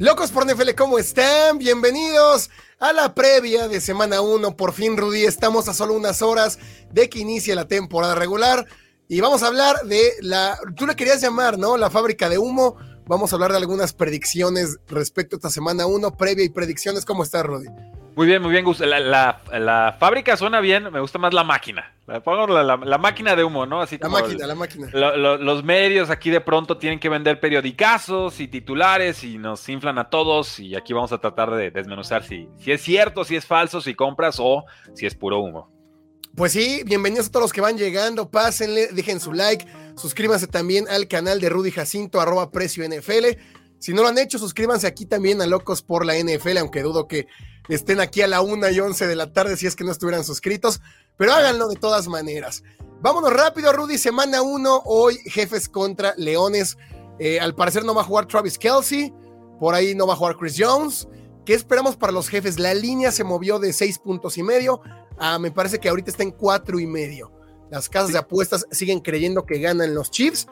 Locos por NFL, ¿cómo están? Bienvenidos a la previa de semana 1. Por fin, Rudy, estamos a solo unas horas de que inicie la temporada regular. Y vamos a hablar de la, tú le querías llamar, ¿no? La fábrica de humo. Vamos a hablar de algunas predicciones respecto a esta semana 1, previa y predicciones. ¿Cómo estás, Rudy? Muy bien, muy bien, Gus. La, fábrica suena bien, me gusta más la máquina. La, máquina de humo, ¿no? Así la máquina, la máquina. los medios aquí de pronto tienen que vender periodicazos y titulares y nos inflan a todos y aquí vamos a tratar de desmenuzar si, si es cierto, si es falso, si compras o si es puro humo. Pues sí, bienvenidos a todos los que van llegando, pásenle, dejen su like, suscríbanse también al canal de Rudy Jacinto, arroba precio NFL. Si no lo han hecho, suscríbanse aquí también a Locos por la NFL, aunque dudo que estén aquí a la 1 y 11 de la tarde si es que no estuvieran suscritos, pero háganlo de todas maneras. Vámonos rápido, Rudy, semana 1, hoy jefes contra Leones. Eh, al parecer no va a jugar Travis Kelsey, por ahí no va a jugar Chris Jones. ¿Qué esperamos para los jefes? La línea se movió de 6 puntos y medio a me parece que ahorita está en 4 y medio. Las casas de apuestas siguen creyendo que ganan los Chiefs,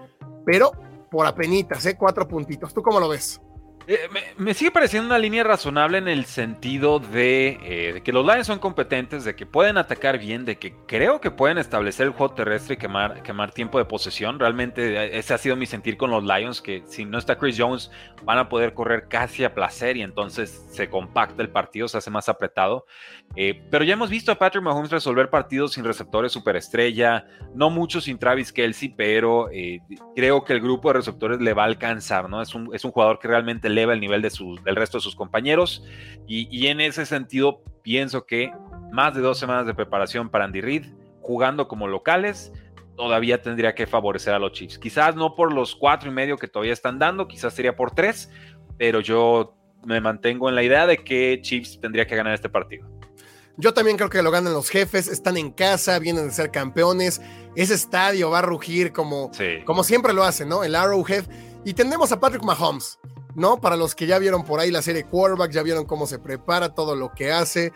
pero por apenitas, ¿eh? Cuatro puntitos. ¿Tú cómo lo ves? Eh, me, sigue pareciendo una línea razonable en el sentido eh, de, que los Lions son competentes, de que pueden atacar bien, de que creo que pueden establecer el juego terrestre y quemar, tiempo de posesión. Realmente eh, ese ha sido mi sentir con los Lions, que si no está Chris Jones van a poder correr casi a placer y entonces se compacta el partido, se hace más apretado. pero ya hemos visto a Patrick Mahomes resolver partidos sin receptores superestrella, no mucho sin Travis Kelsey, pero creo que el grupo de receptores le va a alcanzar, ¿no? Es un, es un jugador que realmente eleva el nivel de del resto de sus compañeros. Y, en ese sentido, pienso que más de dos semanas de preparación para Andy Reid, jugando como locales, todavía tendría que favorecer a los Chiefs. Quizás no por los cuatro y medio que todavía están dando, quizás sería por tres, pero yo me mantengo en la idea de que Chiefs tendría que ganar este partido. Yo también creo que lo ganan los jefes, están en casa, vienen de ser campeones. Ese estadio va a rugir como, como siempre lo hace, ¿no? El Arrowhead. Y tenemos a Patrick Mahomes, ¿no? Para los que ya vieron por ahí la serie Quarterback, ya vieron cómo se prepara, todo lo que hace,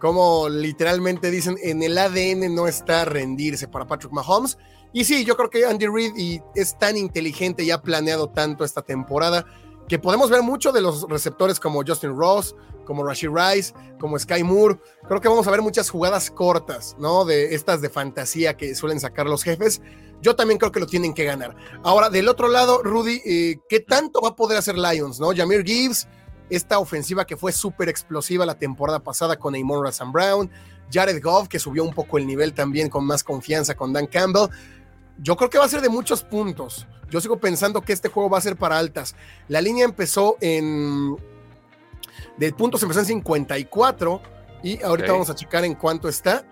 cómo literalmente dicen en el ADN no está rendirse para Patrick Mahomes. Y sí, yo creo que Andy Reid es tan inteligente y ha planeado tanto esta temporada que podemos ver mucho de los receptores como Justin Ross, como Rashid Rice, como Sky Moore. Creo que vamos a ver muchas jugadas cortas, ¿no? De estas de fantasía que suelen sacar los jefes yo también creo que lo tienen que ganar. Ahora, del otro lado, Rudy, eh, ¿qué tanto va a poder hacer Lions? ¿no? Jamir Gibbs, esta ofensiva que fue súper explosiva la temporada pasada con Amon Razan Brown, Jared Goff, que subió un poco el nivel también con más confianza con Dan Campbell. Yo creo que va a ser de muchos puntos. Yo sigo pensando que este juego va a ser para altas. La línea empezó en. De puntos empezó en 54 y ahorita vamos a checar en cuánto está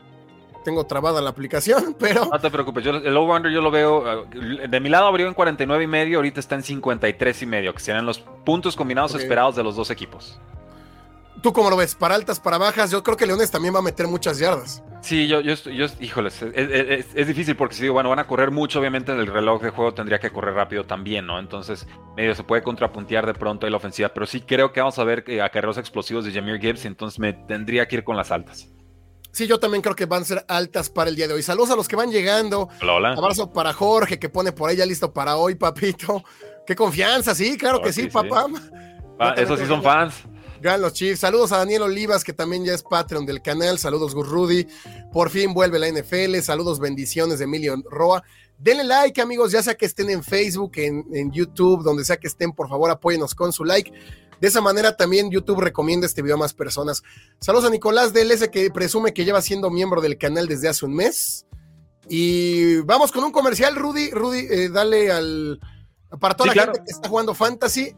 tengo trabada la aplicación, pero... No te preocupes, yo, el over-under yo lo veo, eh, de mi lado abrió en 49 y medio, ahorita está en 53 y medio, que serán los puntos combinados esperados de los dos equipos. ¿Tú cómo lo ves? ¿Para altas, para bajas? Yo creo que Leones también va a meter muchas yardas. Sí, yo, yo, yo híjoles, es, difícil porque si digo, bueno, van a correr mucho, obviamente el reloj de juego tendría que correr rápido también, ¿no? Entonces, medio se puede contrapuntear de pronto ahí la ofensiva, pero sí creo que vamos a ver eh, acarreos explosivos de Jameer Gibbs, entonces me tendría que ir con las altas. Sí, yo también creo que van a ser altas para el día de hoy. Saludos a los que van llegando. Hola, Abrazo para Jorge, que pone por ahí ya listo para hoy, papito. Qué confianza, sí, claro que sí, papá. Ah, esos sí son fans. Ganan los Chiefs. Saludos a Daniel Olivas, que también ya es Patreon del canal. Saludos, Gus Rudy. Por fin vuelve la NFL. Saludos, bendiciones de Emilio Roa. Denle like, amigos, ya sea que estén en Facebook, en, en YouTube, donde sea que estén, por favor, apóyenos con su like. De esa manera también YouTube recomienda este video a más personas. Saludos a Nicolás DLS que presume que lleva siendo miembro del canal desde hace un mes. Y vamos con un comercial, Rudy. Rudy, eh, dale al. Para toda la gente que está jugando Fantasy.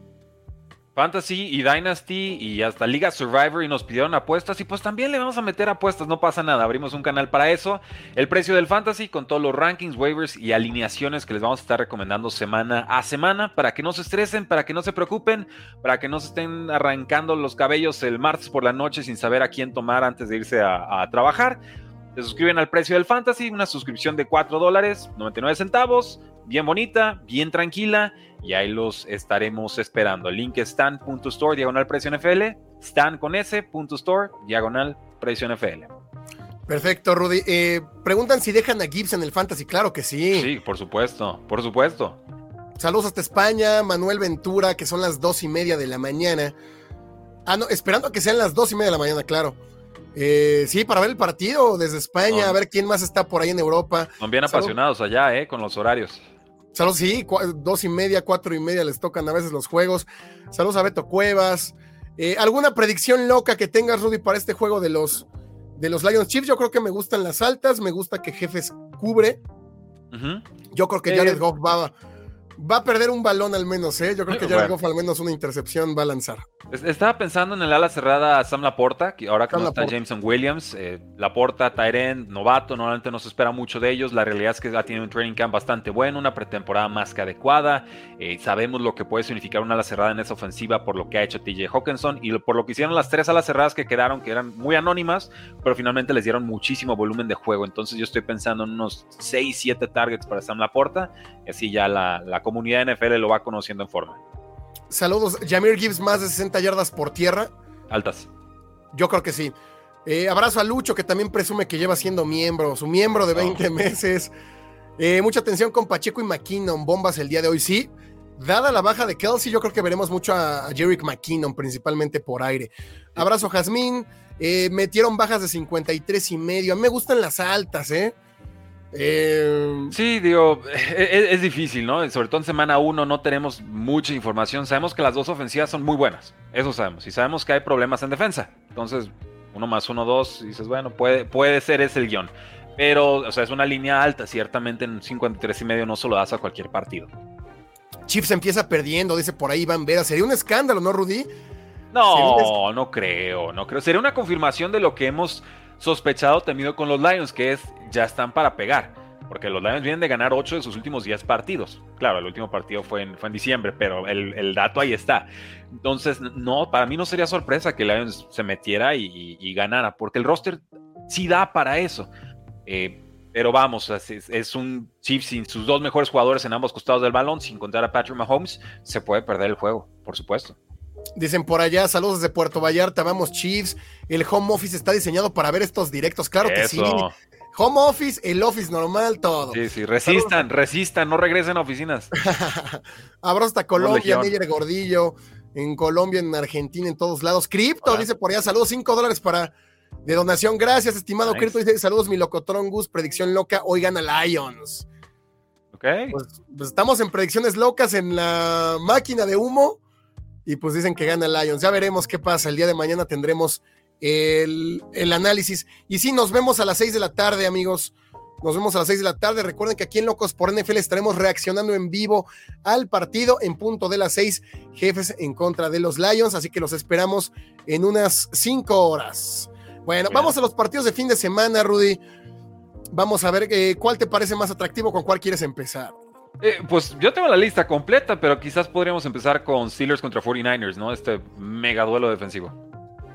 Fantasy y Dynasty y hasta Liga Survivor y nos pidieron apuestas y pues también le vamos a meter apuestas, no pasa nada, abrimos un canal para eso. El precio del Fantasy con todos los rankings, waivers y alineaciones que les vamos a estar recomendando semana a semana para que no se estresen, para que no se preocupen, para que no se estén arrancando los cabellos el martes por la noche sin saber a quién tomar antes de irse a, trabajar. Se suscriben al precio del Fantasy, una suscripción de 4 dólares, 99 centavos, bien bonita, bien tranquila y ahí los estaremos esperando. El link es stan.store diagonal precio NFL, stan con s, punto store, diagonal precio NFL. Perfecto, Rudy. Eh, preguntan si dejan a Gibbs en el Fantasy. Claro que sí. Sí, por supuesto, por supuesto. Saludos hasta España, Manuel Ventura, que son las dos y media de la mañana. Ah, no, esperando a que sean las dos y media de la mañana, claro. Eh, sí, para ver el partido desde España, a ver quién más está por ahí en Europa. Son bien apasionados allá, ¿eh? Con los horarios. Saludos, sí, dos y media, cuatro y media les tocan a veces los juegos. Saludos a Beto Cuevas. Eh, ¿Alguna predicción loca que tengas, Rudy, para este juego de los, de los Lions Chiefs? Yo creo que me gustan las altas, me gusta que Jefes cubre. Yo creo que Jared eh, Goff va, va a perder un balón al menos, ¿eh? Yo creo que Jared Goff al menos una intercepción va a lanzar. Estaba pensando en el ala cerrada Sam Laporta, que ahora que no está Jameson Williams, eh, Laporta, Tyren, novato, normalmente no se espera mucho de ellos. La realidad es que ha tenido un training camp bastante bueno, una pretemporada más que adecuada. Eh, sabemos lo que puede significar una ala cerrada en esa ofensiva por lo que ha hecho TJ Hawkinson y por lo que hicieron las tres alas cerradas que quedaron, que eran muy anónimas, pero finalmente les dieron muchísimo volumen de juego. Entonces yo estoy pensando en unos 6, 7 targets para Sam Laporta y así ya la, la comunidad NFL lo va conociendo en forma. Saludos. Jamir Gibbs, más de 60 yardas por tierra. Altas. Yo creo que sí. Eh, abrazo a Lucho, que también presume que lleva siendo miembro, su miembro de 20 meses. Eh, mucha atención con Pacheco y McKinnon, bombas el día de hoy, sí. Dada la baja de Kelsey, yo creo que veremos mucho a, Jerick McKinnon, principalmente por aire. Abrazo, Jazmín. Eh, metieron bajas de 53 y medio. A mí me gustan las altas, ¿eh? Eh, sí, digo, e, e, es, difícil, ¿no? Sobre todo en semana 1 no tenemos mucha información. Sabemos que las dos ofensivas son muy buenas, eso sabemos. Y sabemos que hay problemas en defensa. Entonces, uno más uno, dos, y dices, bueno, puede, puede ser ese el guion. Pero, o sea, es una línea alta. Ciertamente en 53 y medio no se lo das a cualquier partido. Chiefs empieza perdiendo, dice por ahí Van Vera. Sería un escándalo, ¿no, Rudy? No, no creo, no creo. Sería una confirmación de lo que hemos sospechado, temido con los Lions, que es ya están para pegar. Porque los Lions vienen de ganar 8 de sus últimos 10 partidos. Claro, el último partido fue en, fue en diciembre, pero el, dato ahí está. Entonces, no, para mí no sería sorpresa que Lions se metiera y, ganara, porque el roster sí da para eso. Eh, pero vamos, es, es, un Chiefs sin sus dos mejores jugadores en ambos costados del balón, sin contar a Patrick Mahomes, se puede perder el juego, por supuesto. Dicen por allá, saludos desde Puerto Vallarta, vamos Chiefs. El home office está diseñado para ver estos directos, claro que sí. Home office, el office normal, todo. Sí, sí, resistan, resistan, no regresen a oficinas. Abrazo hasta Colombia, Miller Gordillo, en Colombia, en Argentina, en todos lados. Cripto, dice por allá, saludos, 5 dólares para de donación. Gracias, estimado Cripto. Dice, saludos, mi locotron Gus, predicción loca, hoy gana Lions. Ok. Pues, pues, estamos en predicciones locas en la máquina de humo y pues dicen que gana Lions. Ya veremos qué pasa. El día de mañana tendremos el, análisis. Y sí, nos vemos a las 6 de la tarde, amigos. Nos vemos a las 6 de la tarde. Recuerden que aquí en Locos por NFL estaremos reaccionando en vivo al partido en punto de las 6, jefes en contra de los Lions. Así que los esperamos en unas 5 horas. Bueno, vamos a los partidos de fin de semana, Rudy. Vamos a ver eh, cuál te parece más atractivo, con cuál quieres empezar. Eh, pues yo tengo la lista completa, pero quizás podríamos empezar con Steelers contra 49ers, ¿no? Este mega duelo defensivo.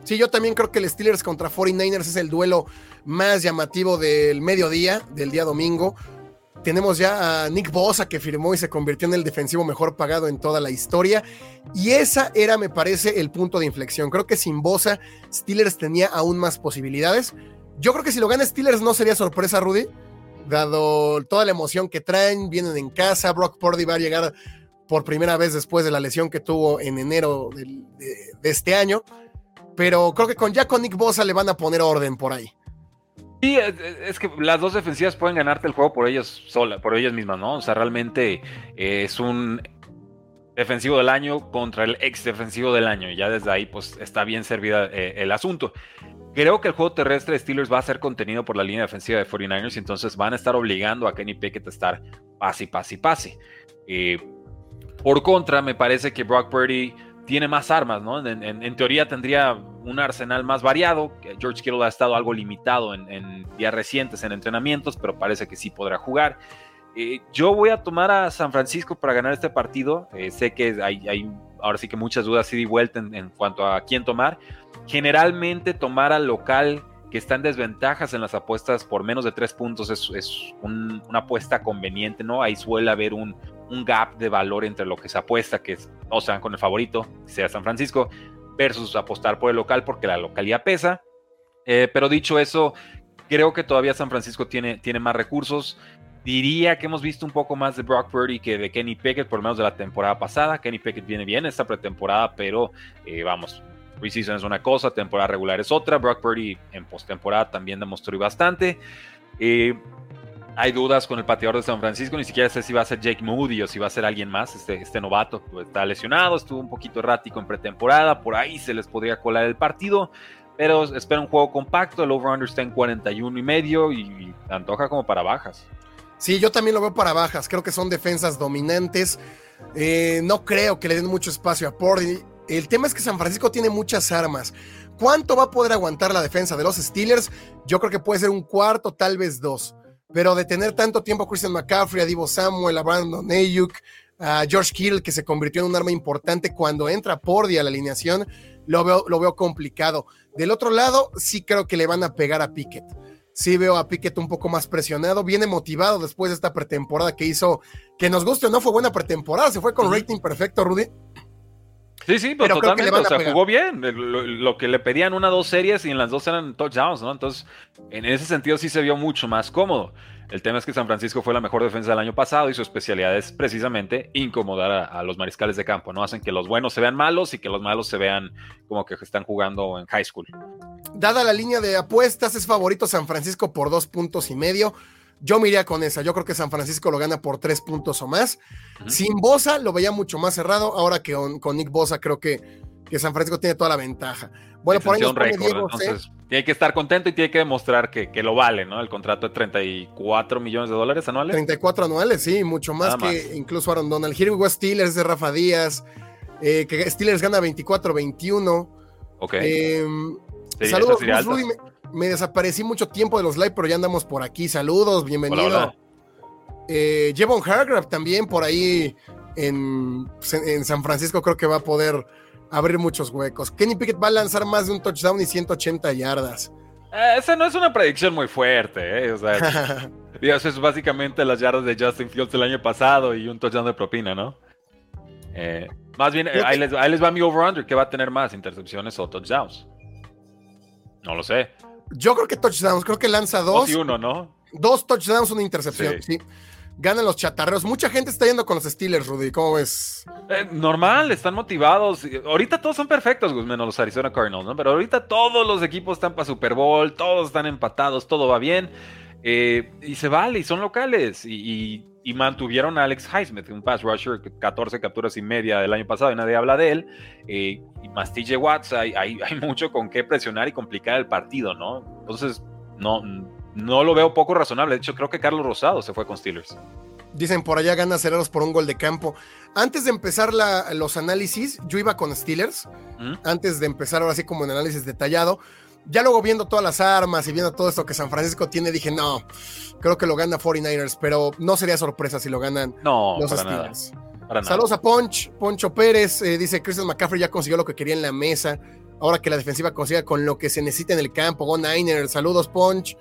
Sí, yo también creo que el Steelers contra 49ers es el duelo más llamativo del mediodía, del día domingo. Tenemos ya a Nick Bosa que firmó y se convirtió en el defensivo mejor pagado en toda la historia. Y esa era, me parece, el punto de inflexión. Creo que sin Bosa, Steelers tenía aún más posibilidades. Yo creo que si lo gana Steelers no sería sorpresa, Rudy dado toda la emoción que traen, vienen en casa, Brock Purdy va a llegar por primera vez después de la lesión que tuvo en enero de, este año, pero creo que con ya con Nick Bosa le van a poner orden por ahí. Sí, es que las dos defensivas pueden ganarte el juego por ellas sola, por ellas mismas, ¿no? O sea, realmente es un defensivo del año contra el ex defensivo del año. Y ya desde ahí, pues está bien servida eh, el asunto. Creo que el juego terrestre de Steelers va a ser contenido por la línea defensiva de 49ers y entonces van a estar obligando a Kenny Pickett a estar pase, pase, pase. Eh, por contra, me parece que Brock Purdy tiene más armas, ¿no? En, teoría tendría un arsenal más variado. George Kittle ha estado algo limitado en, días recientes en entrenamientos, pero parece que sí podrá jugar. Eh, yo voy a tomar a San Francisco para ganar este partido. Eh, sé que hay, ahora sí que muchas dudas y vuelta en, cuanto a quién tomar. Generalmente tomar al local que está en desventajas en las apuestas por menos de tres puntos es, una apuesta conveniente, ¿no? Ahí suele haber un, un, gap de valor entre lo que se apuesta, que es, o sea, con el favorito, sea San Francisco, versus apostar por el local porque la localidad pesa. Eh, pero dicho eso, creo que todavía San Francisco tiene, tiene más recursos. Diría que hemos visto un poco más de Brock Purdy que de Kenny Pickett, por lo menos de la temporada pasada. Kenny Pickett viene bien esta pretemporada, pero eh, vamos, preseason es una cosa, temporada regular es otra. Brock Purdy en postemporada también demostró bastante. Eh, hay dudas con el pateador de San Francisco, ni siquiera sé si va a ser Jake Moody o si va a ser alguien más, este, este novato está lesionado, estuvo un poquito errático en pretemporada, por ahí se les podría colar el partido, pero espera un juego compacto, el over-under está en 41 y medio y, antoja como para bajas. Sí, yo también lo veo para bajas, creo que son defensas dominantes, eh, no creo que le den mucho espacio a Purdy, el tema es que San Francisco tiene muchas armas. ¿Cuánto va a poder aguantar la defensa de los Steelers? Yo creo que puede ser un cuarto, tal vez dos. Pero de tener tanto tiempo a Christian McCaffrey, a Divo Samuel, a Brandon Ayuk, a George Kittle, que se convirtió en un arma importante cuando entra Pordy a la alineación, lo veo, lo veo complicado. Del otro lado, sí creo que le van a pegar a Pickett. Sí veo a Pickett un poco más presionado, viene motivado después de esta pretemporada que hizo, que nos guste o no fue buena pretemporada, se fue con rating perfecto, Rudy. Sí, sí, pero, totalmente, o sea, jugó bien. Lo, que le pedían una dos series y en las dos eran touchdowns, ¿no? Entonces, en ese sentido sí se vio mucho más cómodo. El tema es que San Francisco fue la mejor defensa del año pasado y su especialidad es precisamente incomodar a, los mariscales de campo, ¿no? Hacen que los buenos se vean malos y que los malos se vean como que están jugando en high school. Dada la línea de apuestas, es favorito San Francisco por dos puntos y medio. Yo me iría con esa. Yo creo que San Francisco lo gana por tres puntos o más. Sin Bosa lo veía mucho más cerrado. Ahora que con, Nick Bosa creo que, que, San Francisco tiene toda la ventaja. Bueno, por ahí nos entonces, tiene que estar contento y tiene que demostrar que, que, lo vale, ¿no? El contrato de 34 millones de dólares anuales. 34 anuales, sí, mucho más que incluso Aaron Donald. Here we Steelers de Rafa Díaz. Eh, que Steelers gana 24-21. Ok. Em, saludos, Rudy me desaparecí mucho tiempo de los live, pero ya andamos por aquí. Saludos, bienvenido. Eh, Jevon Hargrave también por ahí en, en, San Francisco creo que va a poder abrir muchos huecos. Kenny Pickett va a lanzar más de un touchdown y 180 yardas. Eh, esa no es una predicción muy fuerte, ¿eh? O sea, eso es básicamente las yardas de Justin Fields el año pasado y un touchdown de propina, ¿no? Eh, más bien, ahí les, ahí les, va mi over-under, que va a tener más intercepciones o touchdowns. No lo sé. Yo creo que touchdowns, creo que lanza dos. Dos y uno, ¿no? Dos touchdowns, una intercepción, sí. Ganan los chatarreos. Mucha gente está yendo con los Steelers, Rudy. ¿Cómo ves? Eh, normal, están motivados. Ahorita todos son perfectos, menos los Arizona Cardinals, ¿no? Pero ahorita todos los equipos están para Super Bowl, todos están empatados, todo va bien. Eh, y se vale, y son locales. Y, mantuvieron a Alex Highsmith, un pass rusher, 14 capturas y media del año pasado, y nadie habla de él. Eh, y más TJ Watts, hay, hay, mucho con qué presionar y complicar el partido, ¿no? Entonces, no, no lo veo poco razonable. De hecho, creo que Carlos Rosado se fue con Steelers. Dicen por allá gana Cereros por un gol de campo. Antes de empezar los análisis, yo iba con Steelers. ¿Mm? Antes de empezar ahora sí como en análisis detallado ya luego viendo todas las armas y viendo todo esto que San Francisco tiene, dije, no, creo que lo gana 49ers, pero no sería sorpresa si lo ganan los Steelers. Saludos a Ponch, Poncho Pérez, eh, dice Christian McCaffrey ya consiguió lo que quería en la mesa, ahora que la defensiva consiga con lo que se necesita en el campo, Go Niners, saludos Ponch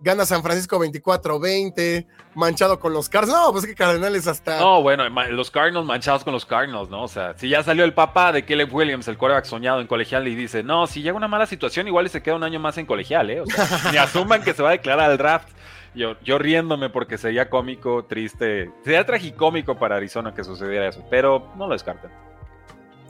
gana San Francisco 24-20, manchado con los Cardinals. No, pues que Cardenales hasta. No, bueno, los Cardinals manchados con los Cardinals, ¿no? O sea, si ya salió el papá de Caleb Williams, el quarterback soñado en colegial, y dice, no, si llega una mala situación, igual se queda un año más en colegial, ¿eh? O sea, ni asuman que se va a declarar al draft. Yo, yo riéndome porque sería cómico, triste, sería tragicómico para Arizona que sucediera eso, pero no lo descarten.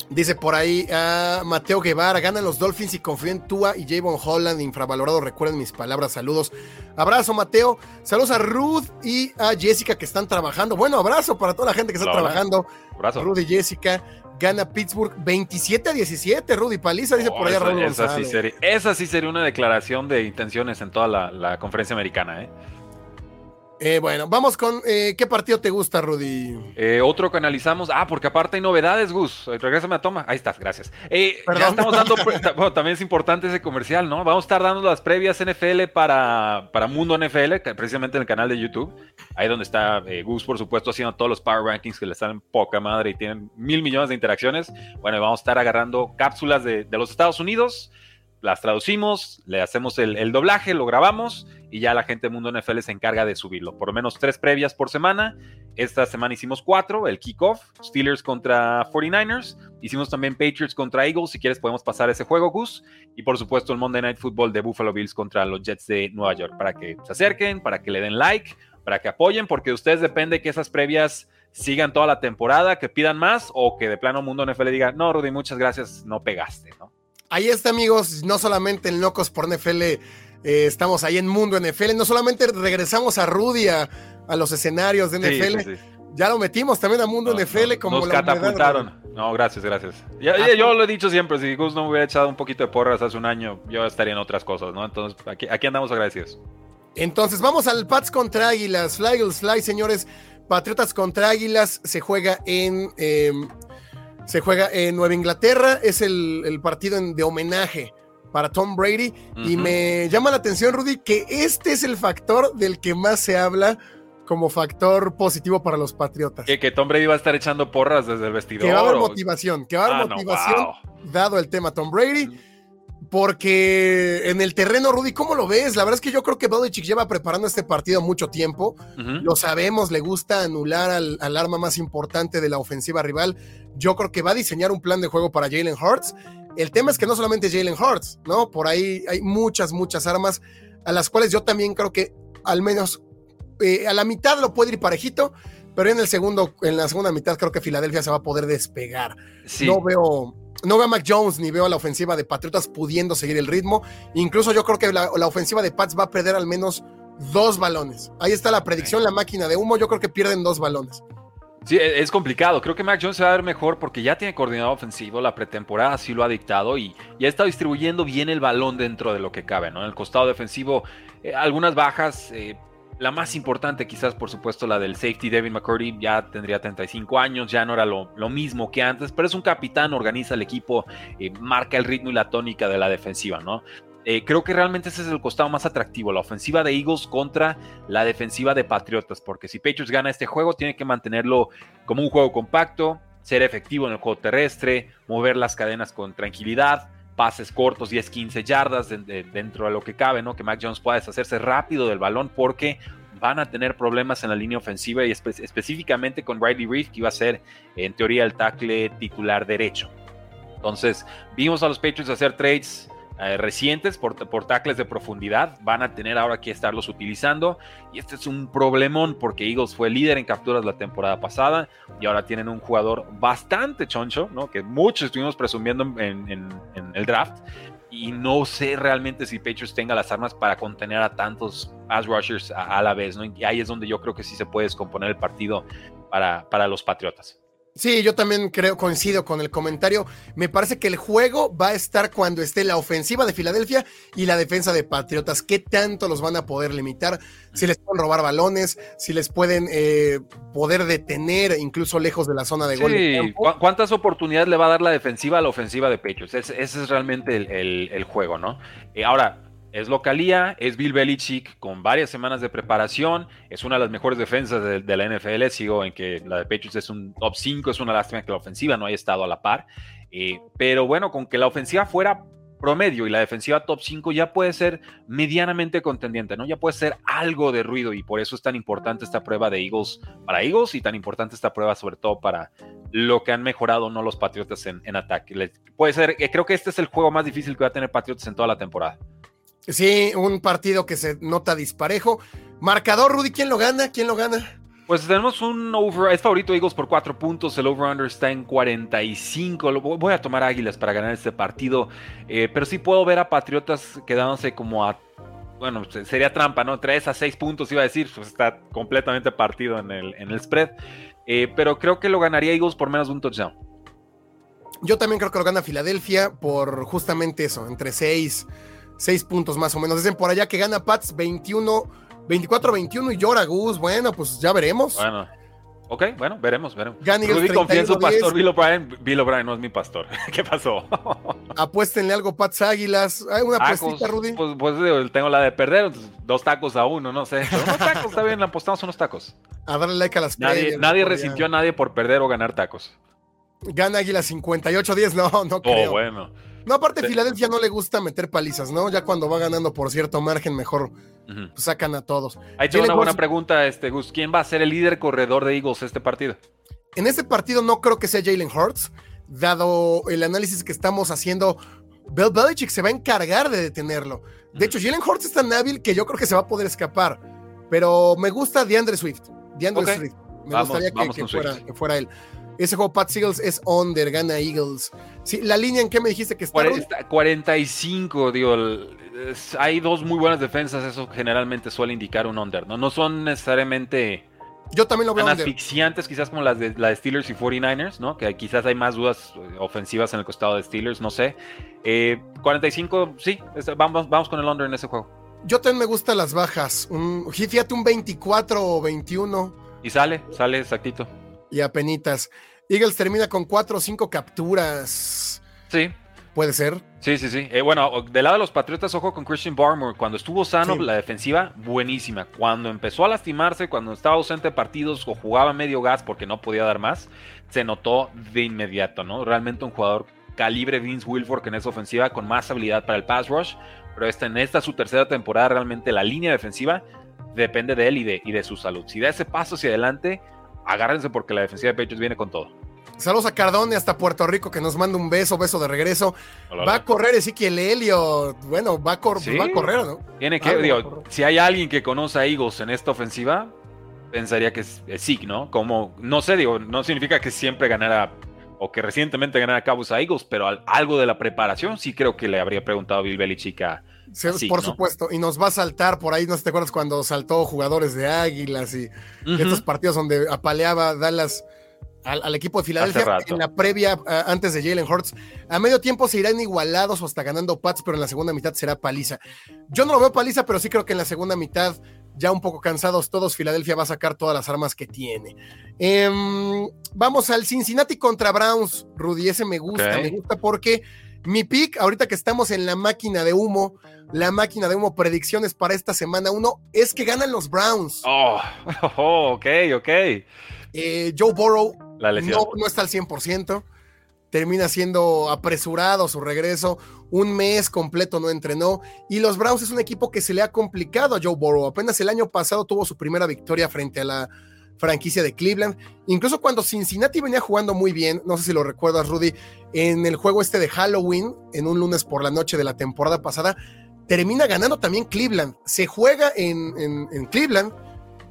Dice por ahí a Mateo Guevara, ganan los Dolphins y confío en Tua y Javon Holland, infravalorado, recuerden mis palabras, saludos. Abrazo Mateo, saludos a Ruth y a Jessica que están trabajando. Bueno, abrazo para toda la gente que está trabajando. Abrazo. Ruth y Jessica. Gana Pittsburgh 27 a 17, Rudy Paliza, dice por ahí esa, Raúl esa sí, sería, esa sí sería una declaración de intenciones en toda la, la conferencia americana, ¿eh? Eh, bueno, vamos con eh, qué partido te gusta, Rudy. Eh, otro que analizamos. Ah, porque aparte hay novedades, Gus. Regrésame a toma. Ahí estás, gracias. ya estamos dando. bueno, también es importante ese comercial, ¿no? Vamos a estar dando las previas NFL para, para Mundo NFL, precisamente en el canal de YouTube. Ahí donde está Gus, por supuesto, haciendo todos los Power Rankings que le salen poca madre y tienen mil millones de interacciones. Bueno, vamos a estar agarrando cápsulas de, de los Estados Unidos las traducimos, le hacemos el, doblaje, lo grabamos y ya la gente de Mundo NFL se encarga de subirlo. Por lo menos tres previas por semana. Esta semana hicimos cuatro, el kickoff, Steelers contra 49ers. Hicimos también Patriots contra Eagles, si quieres podemos pasar ese juego, Gus. Y por supuesto el Monday Night Football de Buffalo Bills contra los Jets de Nueva York, para que se acerquen, para que le den like, para que apoyen, porque de ustedes depende que esas previas sigan toda la temporada, que pidan más o que de plano Mundo NFL diga, no, Rudy, muchas gracias, no pegaste, ¿no? Ahí está, amigos, no solamente en Locos por NFL, eh, estamos ahí en Mundo NFL, no solamente regresamos a Rudy a, los escenarios de NFL, ya lo metimos también a Mundo NFL como nos catapultaron. No, gracias, gracias. Ya, ah, yo lo he dicho siempre, si Gus no me hubiera echado un poquito de porras hace un año, yo estaría en otras cosas, ¿no? Entonces, aquí, aquí andamos agradecidos. Entonces, vamos al Pats contra Águilas. Fly Fly, señores. Patriotas contra Águilas se juega en em, se juega en Nueva Inglaterra, es el, partido de homenaje para Tom Brady. Y me llama la atención, Rudy, que este es el factor del que más se habla como factor positivo para los Patriotas. Que, Tom Brady va a estar echando porras desde el vestidor. Que va a haber motivación, que va a haber ah, motivación dado el tema Tom Brady. Porque en el terreno, Rudy, ¿cómo lo ves? La verdad es que yo creo que Belichick lleva preparando este partido mucho tiempo. Lo sabemos, le gusta anular al, al, arma más importante de la ofensiva rival. Yo creo que va a diseñar un plan de juego para Jalen Hurts. El tema es que no solamente Jalen Hurts, ¿no? Por ahí hay muchas, muchas armas a las cuales yo también creo que al menos eh, a la mitad lo puede ir parejito, pero en el segundo, en la segunda mitad creo que Filadelfia se va a poder despegar. No veo, no veo a Mac Jones ni veo a la ofensiva de Patriotas pudiendo seguir el ritmo. Incluso yo creo que la, ofensiva de Pats va a perder al menos dos balones. Ahí está la predicción, la máquina de humo. Yo creo que pierden dos balones. Sí, e, es complicado. Creo que Mac Jones se va a ver mejor porque ya tiene coordinador ofensivo. La pretemporada sí lo ha dictado y ya está distribuyendo bien el balón dentro de lo que cabe. ¿no? En el costado defensivo, eh, algunas bajas. Eh, la más importante, quizás, por supuesto, la del safety Devin McCurdy, ya tendría 35 años, ya no era lo, mismo que antes, pero es un capitán, organiza el equipo, eh, marca el ritmo y la tónica de la defensiva, ¿no? Eh, creo que realmente ese es el costado más atractivo, la ofensiva de Eagles contra la defensiva de Patriotas, porque si Patriots gana este juego, tiene que mantenerlo como un juego compacto, ser efectivo en el juego terrestre, mover las cadenas con tranquilidad, pases cortos, 10, 15 yardas dentro de lo que cabe, ¿no? Que Mac Jones pueda deshacerse rápido del balón porque van a tener problemas en la línea ofensiva y específicamente con Riley Reef, que iba a ser en teoría el tackle titular derecho. Entonces, vimos a los Patriots hacer trades eh, recientes por, por tackles de profundidad, van a tener ahora que estarlos utilizando. Y este es un problemón porque Eagles fue líder en capturas la temporada pasada y ahora tienen un jugador bastante choncho, ¿no? que muchos estuvimos presumiendo en, el draft. Y no sé realmente si Patriots tenga las armas para contener a tantos pass rushers a, la vez. ¿no? Y ahí es donde yo creo que sí se puede descomponer el partido para, para los Patriotas. Sí, yo también creo, coincido con el comentario. Me parece que el juego va a estar cuando esté la ofensiva de Filadelfia y la defensa de Patriotas. ¿Qué tanto los van a poder limitar? Si les pueden robar balones, si les pueden eh, poder detener incluso lejos de la zona de gol. Sí, ¿cuántas oportunidades le va a dar la defensiva a la ofensiva de Patriots? Ese, es realmente el, juego, ¿no? Eh, ahora, es localía, es Bill Belichick con varias semanas de preparación, es una de las mejores defensas de, la NFL, sigo en que la de Patriots es un top 5, es una lástima que la ofensiva no haya estado a la par, eh, pero bueno, con que la ofensiva fuera promedio y la defensiva top 5 ya puede ser medianamente contendiente, ¿no? Ya puede ser algo de ruido y por eso es tan importante esta prueba de Eagles para Eagles y tan importante esta prueba sobre todo para lo que han mejorado no los Patriotas en, ataque. Puede ser, eh, creo que este es el juego más difícil que va a tener Patriotas en toda la temporada. Sí, un partido que se nota disparejo. Marcador, Rudy, ¿quién lo gana? ¿Quién lo gana? Pues tenemos un over, es favorito Eagles por cuatro puntos, el over-under está en 45. Voy a tomar Águilas para ganar este partido, eh, pero sí puedo ver a Patriotas quedándose como a, bueno, sería trampa, ¿no? 3 a 6 puntos iba a decir, pues está completamente partido en el, en el spread, eh, pero creo que lo ganaría Eagles por menos de un touchdown. Yo también creo que lo gana Filadelfia por justamente eso, entre 6 seis puntos más o menos. Dicen por allá que gana Pats 21, 24-21 y llora Gus. Bueno, pues ya veremos. Bueno. Ok, bueno, veremos, veremos. Rudy confía en su pastor Bill O'Brien. Bill O'Brien no es mi pastor. ¿Qué pasó? Apuéstenle algo, Pats Águilas. Hay una apuestita, Rudy. Pues, pues, tengo la de perder, dos tacos a uno, no sé. unos tacos, está bien, apostamos unos tacos. A darle like a las Nadie, nadie resintió a nadie por perder o ganar tacos. Gana Águilas 58-10, no, no oh, creo. Oh, bueno. No, aparte, Filadelfia no le gusta meter palizas, ¿no? Ya cuando va ganando por cierto margen, mejor pues, sacan a todos. Ahí tengo una buena pregunta, este, Gus. ¿Quién va a ser el líder corredor de Eagles este partido? En este partido no creo que sea Jalen Hurts, dado el análisis que estamos haciendo. Bill Belichick se va a encargar de detenerlo. De hecho, Jalen Hurts es tan hábil que yo creo que se va a poder escapar. Pero me gusta DeAndre Swift. DeAndre Swift. Me gustaría que, fuera, que fuera él. Ese juego Pat Eagles es under, gana Eagles. Sí, la línea en qué me dijiste que está. 45, digo, hay dos muy buenas defensas, eso generalmente suele indicar un under, ¿no? No son necesariamente yo también lo veo tan asfixiantes quizás como las de, la Steelers y 49ers, ¿no? Que quizás hay más dudas eh, ofensivas en el costado de Steelers, no sé. 45, eh, sí, vamos, vamos con el under en ese juego. Yo también me gustan las bajas. Un, fíjate un 24 o 21. Y sale, sale exactito. Y apenitas. Eagles termina con cuatro o cinco capturas. Sí. Puede ser. Sí, sí, sí. Eh, bueno, del lado de los Patriotas, ojo con Christian Barmore. Cuando estuvo sano, la defensiva, buenísima. Cuando empezó a lastimarse, cuando estaba ausente de partidos o jugaba medio gas porque no podía dar más, se notó de inmediato, ¿no? Realmente un jugador calibre Vince Wilfork en esa ofensiva con más habilidad para el pass rush. Pero esta, en esta su tercera temporada, realmente la línea defensiva depende de él y de, y de su salud. Si da ese paso hacia adelante, agárrense porque la defensiva de Patriots viene con todo. Saludos a Cardone hasta Puerto Rico que nos manda un beso, beso de regreso. Va a correr Ezequiel Helio. Bueno, va a, va a correr, ¿no? Tiene que, digo, si hay alguien que conoce a Eagles en esta ofensiva, pensaría que es, Zeke, ¿no? Como, no sé, digo, no significa que siempre ganara o que recientemente ganara Cabos a Eagles, pero algo de la preparación sí creo que le habría preguntado Bill Belichick a, por supuesto, y nos va a saltar por ahí, no sé si te acuerdas cuando saltó jugadores de Águilas y estos partidos donde apaleaba Dallas al, equipo de Filadelfia en la previa antes de Jalen Hurts. A medio tiempo se irán igualados o hasta ganando Pats, pero en la segunda mitad será paliza. Yo no lo veo paliza, pero sí creo que en la segunda mitad, ya un poco cansados todos, Filadelfia va a sacar todas las armas que tiene. Em, vamos al Cincinnati contra Browns, Rudy, ese me gusta, me gusta porque mi pick, ahorita que estamos en la máquina de humo, la máquina de humo predicciones para esta semana uno, es que ganan los Browns. Oh, oh ok, ok. Eh, Joe Burrow no, está al 100%, termina siendo apresurado su regreso, un mes completo no entrenó, y los Browns es un equipo que se le ha complicado a Joe Burrow. Apenas el año pasado tuvo su primera victoria frente a la franquicia de Cleveland. Incluso cuando Cincinnati venía jugando muy bien, no sé si lo recuerdas, Rudy, en el juego este de Halloween, en un lunes por la noche de la temporada pasada, termina ganando también Cleveland. Se juega en, en, Cleveland.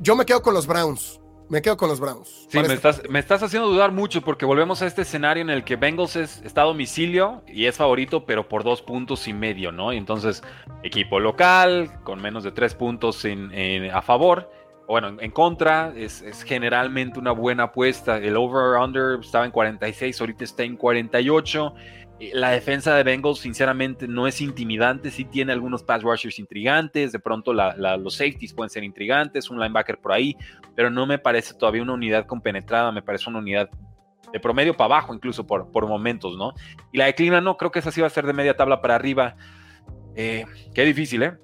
Yo me quedo con los Browns. Me quedo con los Browns. Sí, me estás, me estás, haciendo dudar mucho porque volvemos a este escenario en el que Bengals está a domicilio y es favorito, pero por dos puntos y medio, ¿no? Y entonces, equipo local, con menos de tres puntos a favor bueno, en contra, es, generalmente una buena apuesta. El over-under estaba en 46, ahorita está en 48. La defensa de Bengals, sinceramente, no es intimidante. Sí tiene algunos pass rushers intrigantes. De pronto, los safeties pueden ser intrigantes. Un linebacker por ahí. Pero no me parece todavía una unidad compenetrada. Me parece una unidad de promedio para abajo, incluso por, por momentos, ¿no? Y la de Cleveland, no, creo que esa sí va a ser de media tabla para arriba. Eh, qué difícil, ¿eh?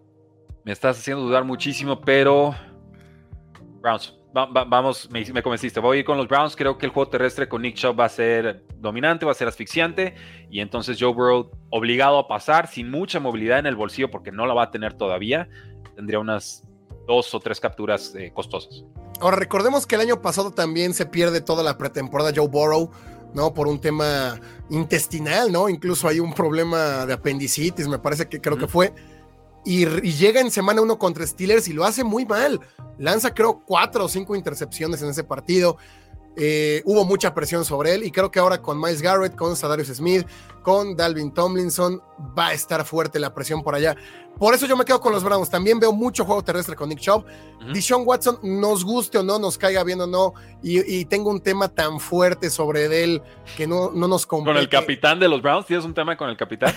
Me estás haciendo dudar muchísimo, pero Browns. vamos, me, convenciste. Voy a ir con los Browns. Creo que el juego terrestre con Nick Chubb va a ser dominante, va a ser asfixiante. Y entonces Joe Burrow, obligado a pasar, sin mucha movilidad en el bolsillo, porque no la va a tener todavía, tendría unas dos o tres capturas eh, costosas. Ahora, recordemos que el año pasado también se pierde toda la pretemporada Joe Burrow. ¿no? Por un tema intestinal, ¿no? Incluso hay un problema de apendicitis, me parece que creo que fue y, llega en semana uno contra Steelers y lo hace muy mal. Lanza creo cuatro o cinco intercepciones en ese partido. Eh, hubo mucha presión sobre él y creo que ahora con Miles Garrett, con Sadarius Smith, con Dalvin Tomlinson va a estar fuerte la presión por allá. Por eso yo me quedo con los Browns. También veo mucho juego terrestre con Nick Chubb. Uh Watson, nos guste o no, nos caiga bien o no, y, tengo un tema tan fuerte sobre él que no, no nos compete. ¿Con el capitán de los Browns? ¿Tienes un tema con el capitán?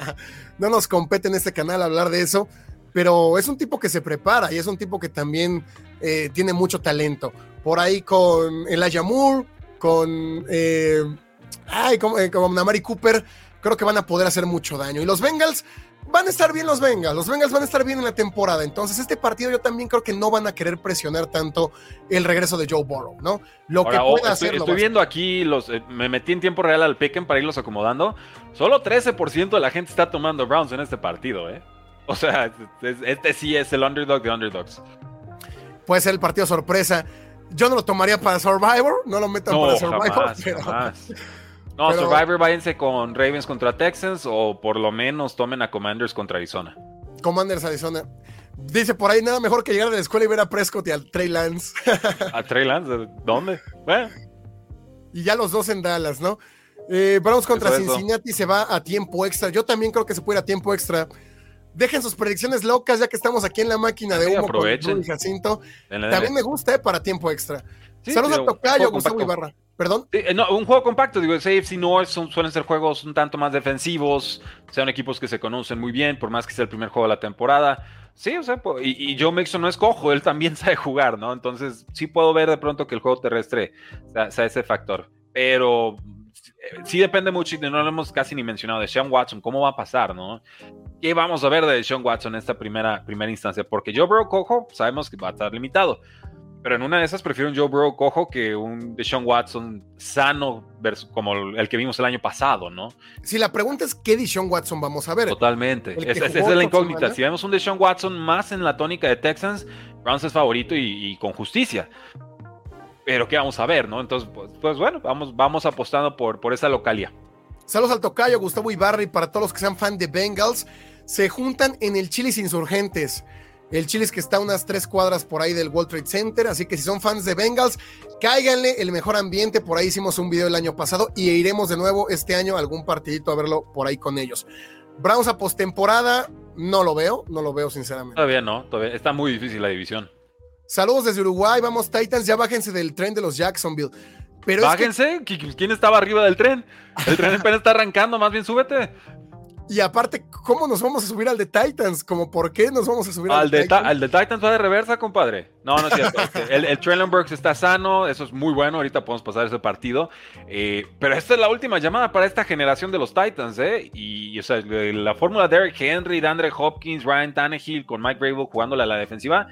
no nos compete en este canal hablar de eso pero es un tipo que se prepara y es un tipo que también eh, tiene mucho talento. Por ahí con Elijah Moore, con, eh, ay, como, eh, como Namari Cooper, creo que van a poder hacer mucho daño. Y los Bengals, van a estar bien los Bengals, los Bengals van a estar bien en la temporada. Entonces, este partido yo también creo que no van a querer presionar tanto el regreso de Joe Burrow, ¿no? Lo que pueda estoy, hacer. Estoy viendo aquí, los, eh, me metí en tiempo real al Piquen para irlos acomodando. Solo 13% de la gente está tomando Browns en este partido, ¿eh? O sea, este sí es el underdog de underdogs. Puede ser el partido sorpresa. Yo no lo tomaría para Survivor, no lo metan para Survivor. No, Survivor váyanse con Ravens contra Texans o por lo menos tomen a Commanders contra Arizona. Commanders Arizona. Dice por ahí nada mejor que llegar a la escuela y ver a Prescott y al Trey Lance. ¿A Trey Lance? ¿Dónde? Y ya los dos en Dallas, ¿no? Eh, vamos contra Cincinnati se va a tiempo extra. Yo también creo que se puede ir a tiempo extra. Dejen sus predicciones locas ya que estamos aquí en la máquina de humo con Jacinto. También me gusta eh, para tiempo extra. Saludos a Tocayo, Gustavo Ibarra. ¿Perdón? Eh, no, un juego compacto, digo, el AFC North suelen ser juegos un tanto más defensivos, sean equipos que se conocen muy bien, por más que sea el primer juego de la temporada. Sí, o sea, y, y Joe Mixon no es cojo, él también sabe jugar, ¿no? Entonces, sí puedo ver de pronto que el juego terrestre sea, ese factor. Pero sí depende mucho, y no lo hemos casi ni mencionado, de Sean Watson, cómo va a pasar, ¿no? ¿Qué vamos a ver de Sean Watson en esta primera, primera instancia? Porque Joe Burrow cojo, sabemos que va a estar limitado. Pero en una de esas prefiero un Joe Burrow cojo que un Deshaun Watson sano versus, como el que vimos el año pasado, ¿no? Si la pregunta es qué Deshaun Watson vamos a ver. Totalmente. Esa es la incógnita. Si vemos un Deshaun Watson más en la tónica de Texans, Browns es favorito y, con justicia. Pero qué vamos a ver, ¿no? Entonces, pues, pues, bueno, vamos, vamos apostando por, por esa localía. Saludos al tocayo, Gustavo Ibarra y para todos los que sean fan de Bengals. Se juntan en el Chilis Insurgentes. El Chile es que está a unas tres cuadras por ahí del World Trade Center, así que si son fans de Bengals, cáiganle el mejor ambiente. Por ahí hicimos un video el año pasado y iremos de nuevo este año algún partidito a verlo por ahí con ellos. Browns a postemporada, no lo veo, no lo veo sinceramente. Todavía no, todavía está muy difícil la división. Saludos desde Uruguay, vamos Titans, ya bájense del tren de los Jacksonville. Pero Bájense, ¿quién estaba arriba del tren? El tren apenas está arrancando, más bien súbete. Y aparte, ¿cómo nos vamos a subir al de Titans? ¿Cómo por qué nos vamos a subir al, de Titans? Al de Titans va de reversa, compadre. No, no es cierto. Este, el, el Traylon Burks está sano, eso es muy bueno. Ahorita podemos pasar ese partido. Eh, pero esta es la última llamada para esta generación de los Titans, ¿eh? Y, o sea, la fórmula de Derek Henry, Andre Hopkins, Ryan Tannehill con Mike Rabel jugándole a la defensiva,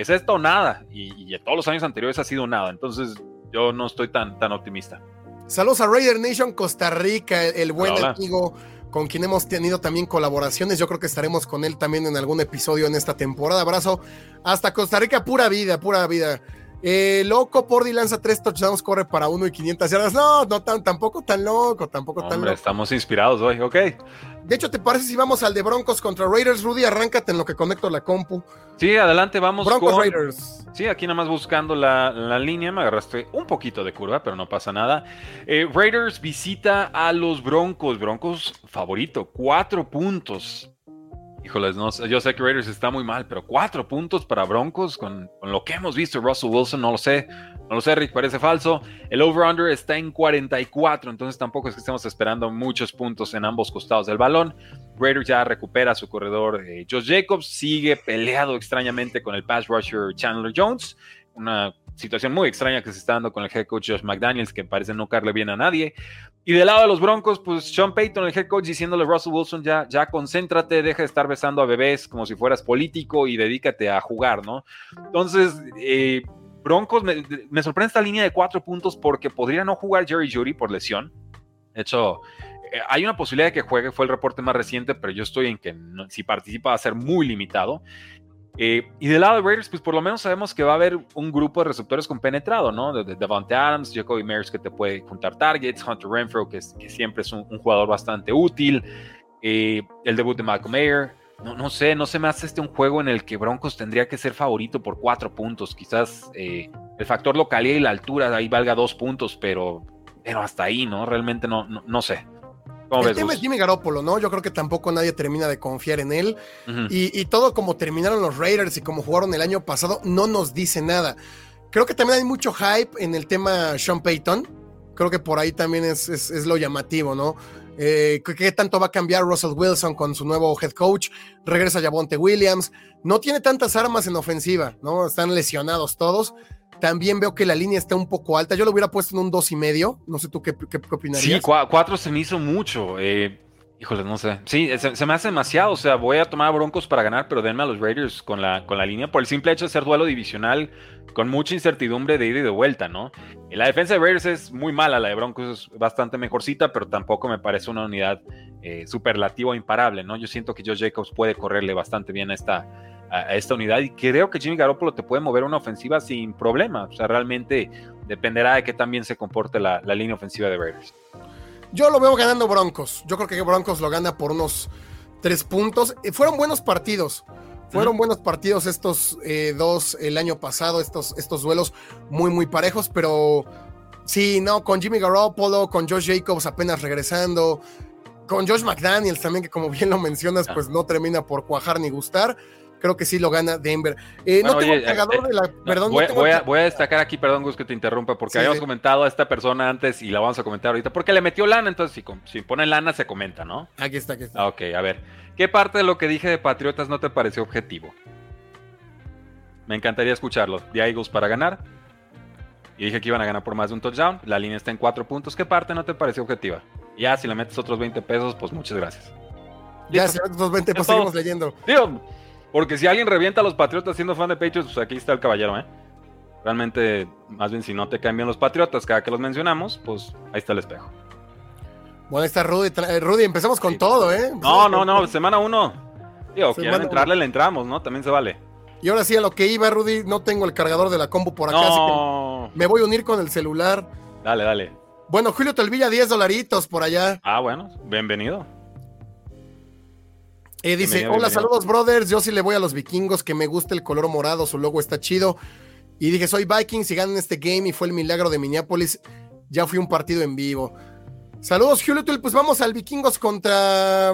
es esto o nada. Y, y todos los años anteriores ha sido nada. Entonces, yo no estoy tan, tan optimista. Saludos a Raider Nation Costa Rica, el buen amigo con quien hemos tenido también colaboraciones. Yo creo que estaremos con él también en algún episodio en esta temporada. Abrazo hasta Costa Rica, pura vida, pura vida. Eh, loco, Pordy lanza tres touchdowns, corre para uno y 500 yardas. No, no tan, tampoco tan loco, tampoco tan loco. Estamos inspirados hoy, ok. De hecho, ¿te parece si vamos al de Broncos contra Raiders? Rudy, arráncate en lo que conecto la compu. Sí, adelante, vamos Broncos Raiders. Sí, aquí nada más buscando la, línea, me agarraste un poquito de curva, pero no pasa nada. Eh, Raiders visita a los Broncos, Broncos favorito, cuatro puntos. Híjoles, no, yo sé que Raiders está muy mal, pero cuatro puntos para Broncos con, lo que hemos visto. Russell Wilson, no lo sé. No lo sé, Rick, parece falso. El over-under está en 44, entonces tampoco es que estemos esperando muchos puntos en ambos costados del balón. Raiders ya recupera su corredor eh, Josh Jacobs, sigue peleado extrañamente con el pass rusher Chandler Jones. Una situación muy extraña que se está dando con el head coach Josh McDaniels, que parece no carle bien a nadie. Y del lado de los Broncos, pues Sean Payton, el head coach, diciéndole a Russell Wilson, ya, ya concéntrate, deja de estar besando a bebés como si fueras político y dedícate a jugar, ¿no? Entonces, eh, Broncos, me, sorprende esta línea de cuatro puntos porque podría no jugar Jerry Judy por lesión. De hecho, eh, hay una posibilidad de que juegue, fue el reporte más reciente, pero yo estoy en que si participa va a ser muy limitado. Eh, y del lado de Raiders, pues por lo menos sabemos que va a haber un grupo de receptores compenetrado, ¿no? De, Devontae Adams, Jacoby Myers que te puede juntar targets, Hunter Renfro que, que siempre es un, jugador bastante útil, eh, el debut de Malcolm Mayer. No, no sé, no se me hace este un juego en el que Broncos tendría que ser favorito por cuatro puntos. Quizás eh, el factor localidad y la altura ahí valga dos puntos, pero, pero hasta ahí, ¿no? Realmente no, no sé el tema es Jimmy Garoppolo, ¿no? Yo creo que tampoco nadie termina de confiar en él. y, todo como terminaron los Raiders y como jugaron el año pasado, no nos dice nada. Creo que también hay mucho hype en el tema Sean Payton. Creo que por ahí también es, es, lo llamativo, ¿no? Eh, ¿Qué tanto va a cambiar Russell Wilson con su nuevo head coach? Regresa Javonte Williams. No tiene tantas armas en ofensiva, ¿no? Están lesionados todos. También veo que la línea está un poco alta. Yo lo hubiera puesto en un dos y medio. No sé tú qué, qué, opinarías. Sí, cuatro se me hizo mucho. Eh, híjole, no sé. Sí, se, me hace demasiado. O sea, voy a tomar Broncos para ganar, pero denme a los Raiders con la, con la línea por el simple hecho de ser duelo divisional con mucha incertidumbre de ida y de vuelta, ¿no? la defensa de Raiders es muy mala. La de Broncos es bastante mejorcita, pero tampoco me parece una unidad eh, superlativa o imparable, ¿no? Yo siento que Joe Jacobs puede correrle bastante bien a esta a, esta unidad y creo que Jimmy Garoppolo te puede mover una ofensiva sin problema. O sea, realmente dependerá de qué también se comporte la, línea ofensiva de Raiders. Yo lo veo ganando Broncos. Yo creo que Broncos lo gana por unos tres puntos. Eh, fueron buenos partidos. Fueron buenos partidos estos eh, dos el año pasado, estos, estos duelos muy, muy parejos, pero sí, no, con Jimmy Garoppolo, con Josh Jacobs apenas regresando, con Josh McDaniels también, que como bien lo mencionas, ah. pues no termina por cuajar ni gustar creo que sí lo gana Denver. Eh, no tengo el cargador de la. Perdón, voy, a, destacar aquí, perdón, Gus, que te interrumpa, porque habíamos comentado a esta persona antes y la vamos a comentar ahorita, porque le metió lana, entonces si, si pone lana se comenta, ¿no? Aquí está, aquí está. Ok, a ver. ¿Qué parte de lo que dije de Patriotas no te pareció objetivo? Me encantaría escucharlo. De Eagles para ganar. Y dije que iban a ganar por más de un touchdown. La línea está en cuatro puntos. ¿Qué parte no te pareció objetiva? Ya, si le metes otros 20 pesos, pues muchas gracias. Ya, si le metes otros 20, pues seguimos leyendo. Tío, porque si alguien revienta a los Patriotas siendo fan de Patriots, pues aquí está el caballero, ¿eh? Realmente, más bien si no te caen bien los Patriotas cada que los mencionamos, pues ahí está el espejo. Bueno, ahí está Rudy. Eh, Rudy, empezamos con todo, ¿eh? no, no, no, semana uno. Digo, quieren entrarle, le entramos, ¿no? También se vale. Y ahora sí, a lo que iba, Rudy, no tengo el cargador de la combo por acá, así que me voy a unir con el celular. Dale, dale. Bueno, Julio Telvilla, 10 dolaritos por allá. Ah, bueno, bienvenido. Eh, dice, hola, saludos brothers, yo sí le voy a los vikingos, que me gusta el color morado, su logo está chido. Y dije, soy Vikings y ganan este game y fue el milagro de Minneapolis. Ya fui un partido en vivo. Saludos, Julio, pues vamos al vikingos contra...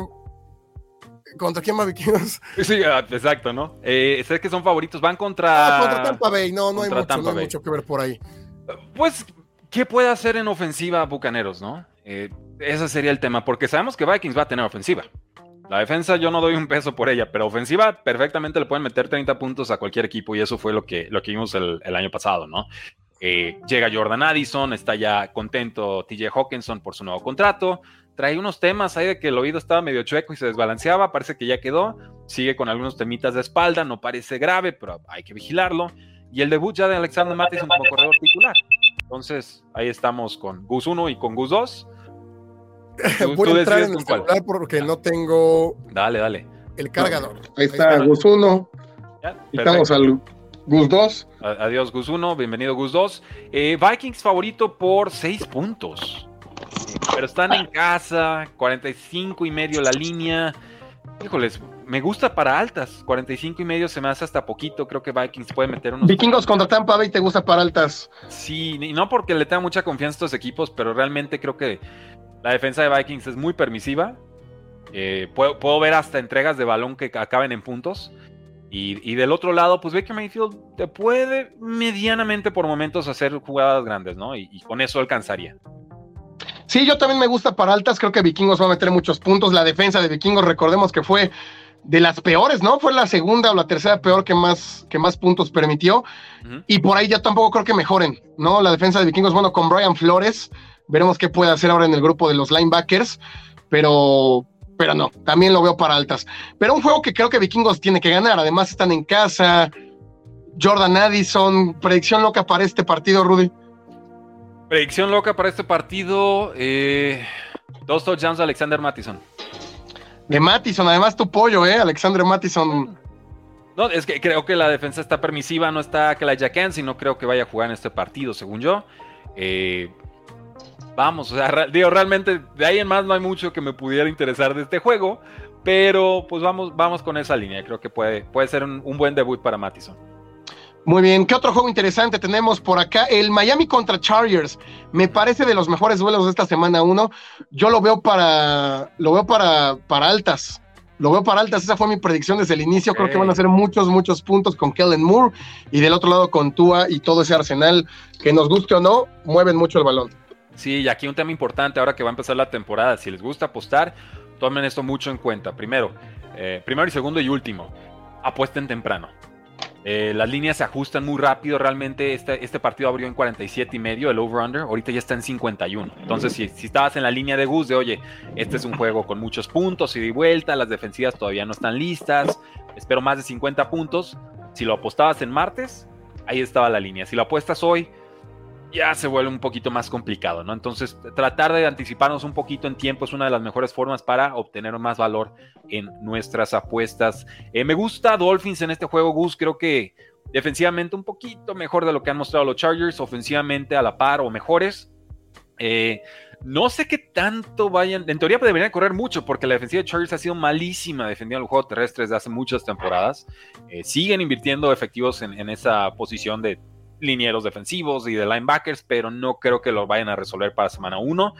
¿Contra quién más vikingos? Sí, ah, exacto, ¿no? Eh, sé que son favoritos, van contra... Ah, contra Tampa Bay, no, no, hay mucho, no hay mucho, que ver por ahí. Pues, ¿qué puede hacer en ofensiva Bucaneros, no? Eh, ese sería el tema, porque sabemos que Vikings va a tener ofensiva. La defensa yo no doy un peso por ella, pero ofensiva perfectamente le pueden meter 30 puntos a cualquier equipo y eso fue lo que, lo que vimos el, año pasado, ¿no? Eh, llega Jordan Addison, está ya contento TJ Hawkinson por su nuevo contrato, trae unos temas ahí de que el oído estaba medio chueco y se desbalanceaba, parece que ya quedó, sigue con algunos temitas de espalda, no parece grave, pero hay que vigilarlo. Y el debut ya de Alexander Mattison como corredor titular. Entonces, ahí estamos con Gus 1 y con Gus 2 Voy a entrar en el celular porque no tengo. Dale, dale. El cargador. Ahí, está, Gus 1. Estamos al Gus 2. Adiós, Gus 1. Bienvenido, Gus 2. Eh, Vikings favorito por 6 puntos. Pero están en casa, 45 y medio la línea. Híjoles, me gusta para altas. 45 y medio se me hace hasta poquito. Creo que Vikings puede meter unos. Vikingos contra Tampa Bay te gusta para altas. Sí, y no porque le tenga mucha confianza a estos equipos, pero realmente creo que la defensa de Vikings es muy permisiva. Eh, puedo, ver hasta entregas de balón que acaben en puntos. Y, del otro lado, pues Baker Mayfield te puede medianamente por momentos hacer jugadas grandes, ¿no? Y, con eso alcanzaría. Sí, yo también me gusta para altas. Creo que Vikingos va a meter muchos puntos. La defensa de Vikingos, recordemos que fue de las peores, ¿no? Fue la segunda o la tercera peor que más, que más puntos permitió. Y por ahí ya tampoco creo que mejoren, ¿no? La defensa de Vikingos, bueno, con Brian Flores Veremos qué puede hacer ahora en el grupo de los linebackers, pero, pero no, también lo veo para altas. Pero un juego que creo que Vikingos tiene que ganar, además están en casa. Jordan Addison, predicción loca para este partido, Rudy. Predicción loca para este partido, eh, dos touchdowns de Alexander Mattison. De Mattison, además tu pollo, ¿eh? Alexander Mattison. No, es que creo que la defensa está permisiva, no está que la Jacken, sino creo que vaya a jugar en este partido, según yo. Eh, vamos, o sea, digo, realmente de ahí en más no hay mucho que me pudiera interesar de este juego, pero pues vamos, vamos con esa línea, creo que puede, puede ser un, buen debut para Mattison. Muy bien, ¿qué otro juego interesante tenemos por acá? El Miami contra Chargers. Me parece de los mejores duelos de esta semana uno. Yo lo veo para, lo veo para, para altas. Lo veo para altas, esa fue mi predicción desde el inicio. Creo que van a ser muchos, muchos puntos con Kellen Moore y del otro lado con Tua y todo ese arsenal que nos guste o no, mueven mucho el balón. Sí, y aquí un tema importante ahora que va a empezar la temporada. Si les gusta apostar, tomen esto mucho en cuenta. Primero, eh, primero y segundo y último, apuesten temprano. Eh, las líneas se ajustan muy rápido. Realmente este, este partido abrió en 47 y medio, el over-under. Ahorita ya está en 51. Entonces, si, si, estabas en la línea de Gus de, oye, este es un juego con muchos puntos y de vuelta, las defensivas todavía no están listas, espero más de 50 puntos. Si lo apostabas en martes, ahí estaba la línea. Si lo apuestas hoy, ya se vuelve un poquito más complicado, ¿no? Entonces, tratar de anticiparnos un poquito en tiempo es una de las mejores formas para obtener más valor en nuestras apuestas. Eh, me gusta Dolphins en este juego, Gus. Creo que defensivamente un poquito mejor de lo que han mostrado los Chargers, ofensivamente a la par o mejores. Eh, no sé qué tanto vayan. En teoría deberían correr mucho porque la defensiva de Chargers ha sido malísima defendiendo el juego terrestre desde hace muchas temporadas. Eh, siguen invirtiendo efectivos en esa posición de linieros defensivos y de linebackers, pero no creo que lo vayan a resolver para semana 1.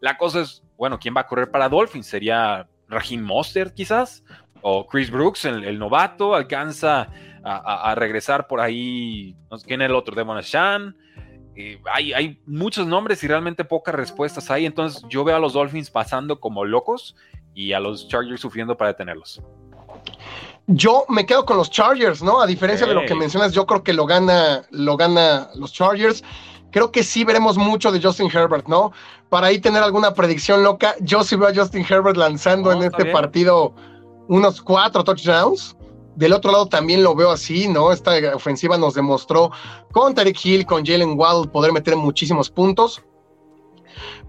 La cosa es, bueno, ¿quién va a correr para Dolphins? ¿Sería Raheem Monster quizás? ¿O Chris Brooks, el, novato, alcanza a, regresar por ahí? ¿Quién es el otro? Devon Shan. hay, hay, muchos nombres y realmente pocas respuestas ahí. Entonces yo veo a los Dolphins pasando como locos y a los Chargers sufriendo para detenerlos. Yo me quedo con los Chargers, ¿no? A diferencia de lo que mencionas, yo creo que lo gana, lo gana los Chargers. Creo que sí veremos mucho de Justin Herbert, ¿no? Para ahí tener alguna predicción loca, yo sí veo a Justin Herbert lanzando en este partido unos cuatro touchdowns. Del otro lado también lo veo así, ¿no? Esta ofensiva nos demostró con Tarek Hill, con Jalen Waddle poder meter muchísimos puntos.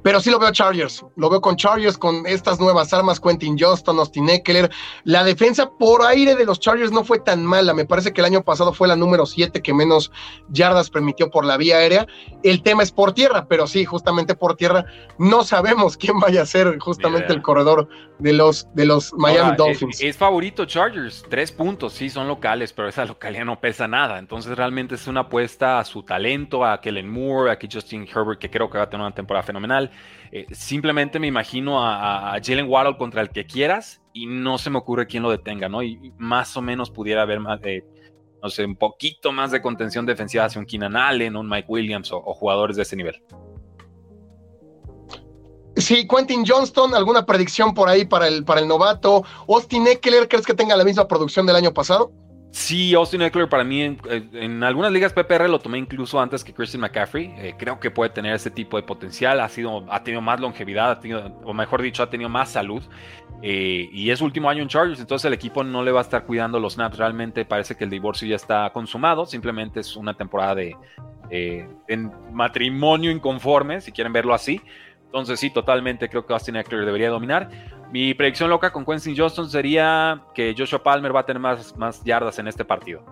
Pero sí lo veo Chargers, lo veo con Chargers, con estas nuevas armas, Quentin Johnston, Austin Eckler. La defensa por aire de los Chargers no fue tan mala, me parece que el año pasado fue la número 7 que menos yardas permitió por la vía aérea. El tema es por tierra, pero sí, justamente por tierra no sabemos quién vaya a ser justamente el corredor de los, de los Miami Dolphins. Es, favorito Chargers, tres puntos, sí, son locales, pero esa localidad no pesa nada. Entonces realmente es una apuesta a su talento, a Kellen Moore, a Justin Herbert, que creo que va a tener una temporada fenomenal. Eh, simplemente me imagino a, Jalen Waddle contra el que quieras y no se me ocurre quién lo detenga, ¿no? Y, más o menos pudiera haber más no sé, un poquito más de contención defensiva hacia un Keenan Allen, un Mike Williams o, jugadores de ese nivel. Sí, Quentin Johnston, ¿alguna predicción por ahí para el, para el novato? Austin Eckler, ¿crees que tenga la misma producción del año pasado? Sí, Austin Eckler para mí en, algunas ligas PPR lo tomé incluso antes que Christian McCaffrey. Eh, creo que puede tener ese tipo de potencial. Ha, sido, ha tenido más longevidad, ha tenido, o mejor dicho, ha tenido más salud. Eh, y es último año en Chargers, entonces el equipo no le va a estar cuidando los snaps. Realmente parece que el divorcio ya está consumado. Simplemente es una temporada de matrimonio inconforme, si quieren verlo así. Entonces sí, totalmente creo que Austin Eckler debería dominar. Mi predicción loca con Quentin Johnston sería que Joshua Palmer va a tener más, más yardas en este partido.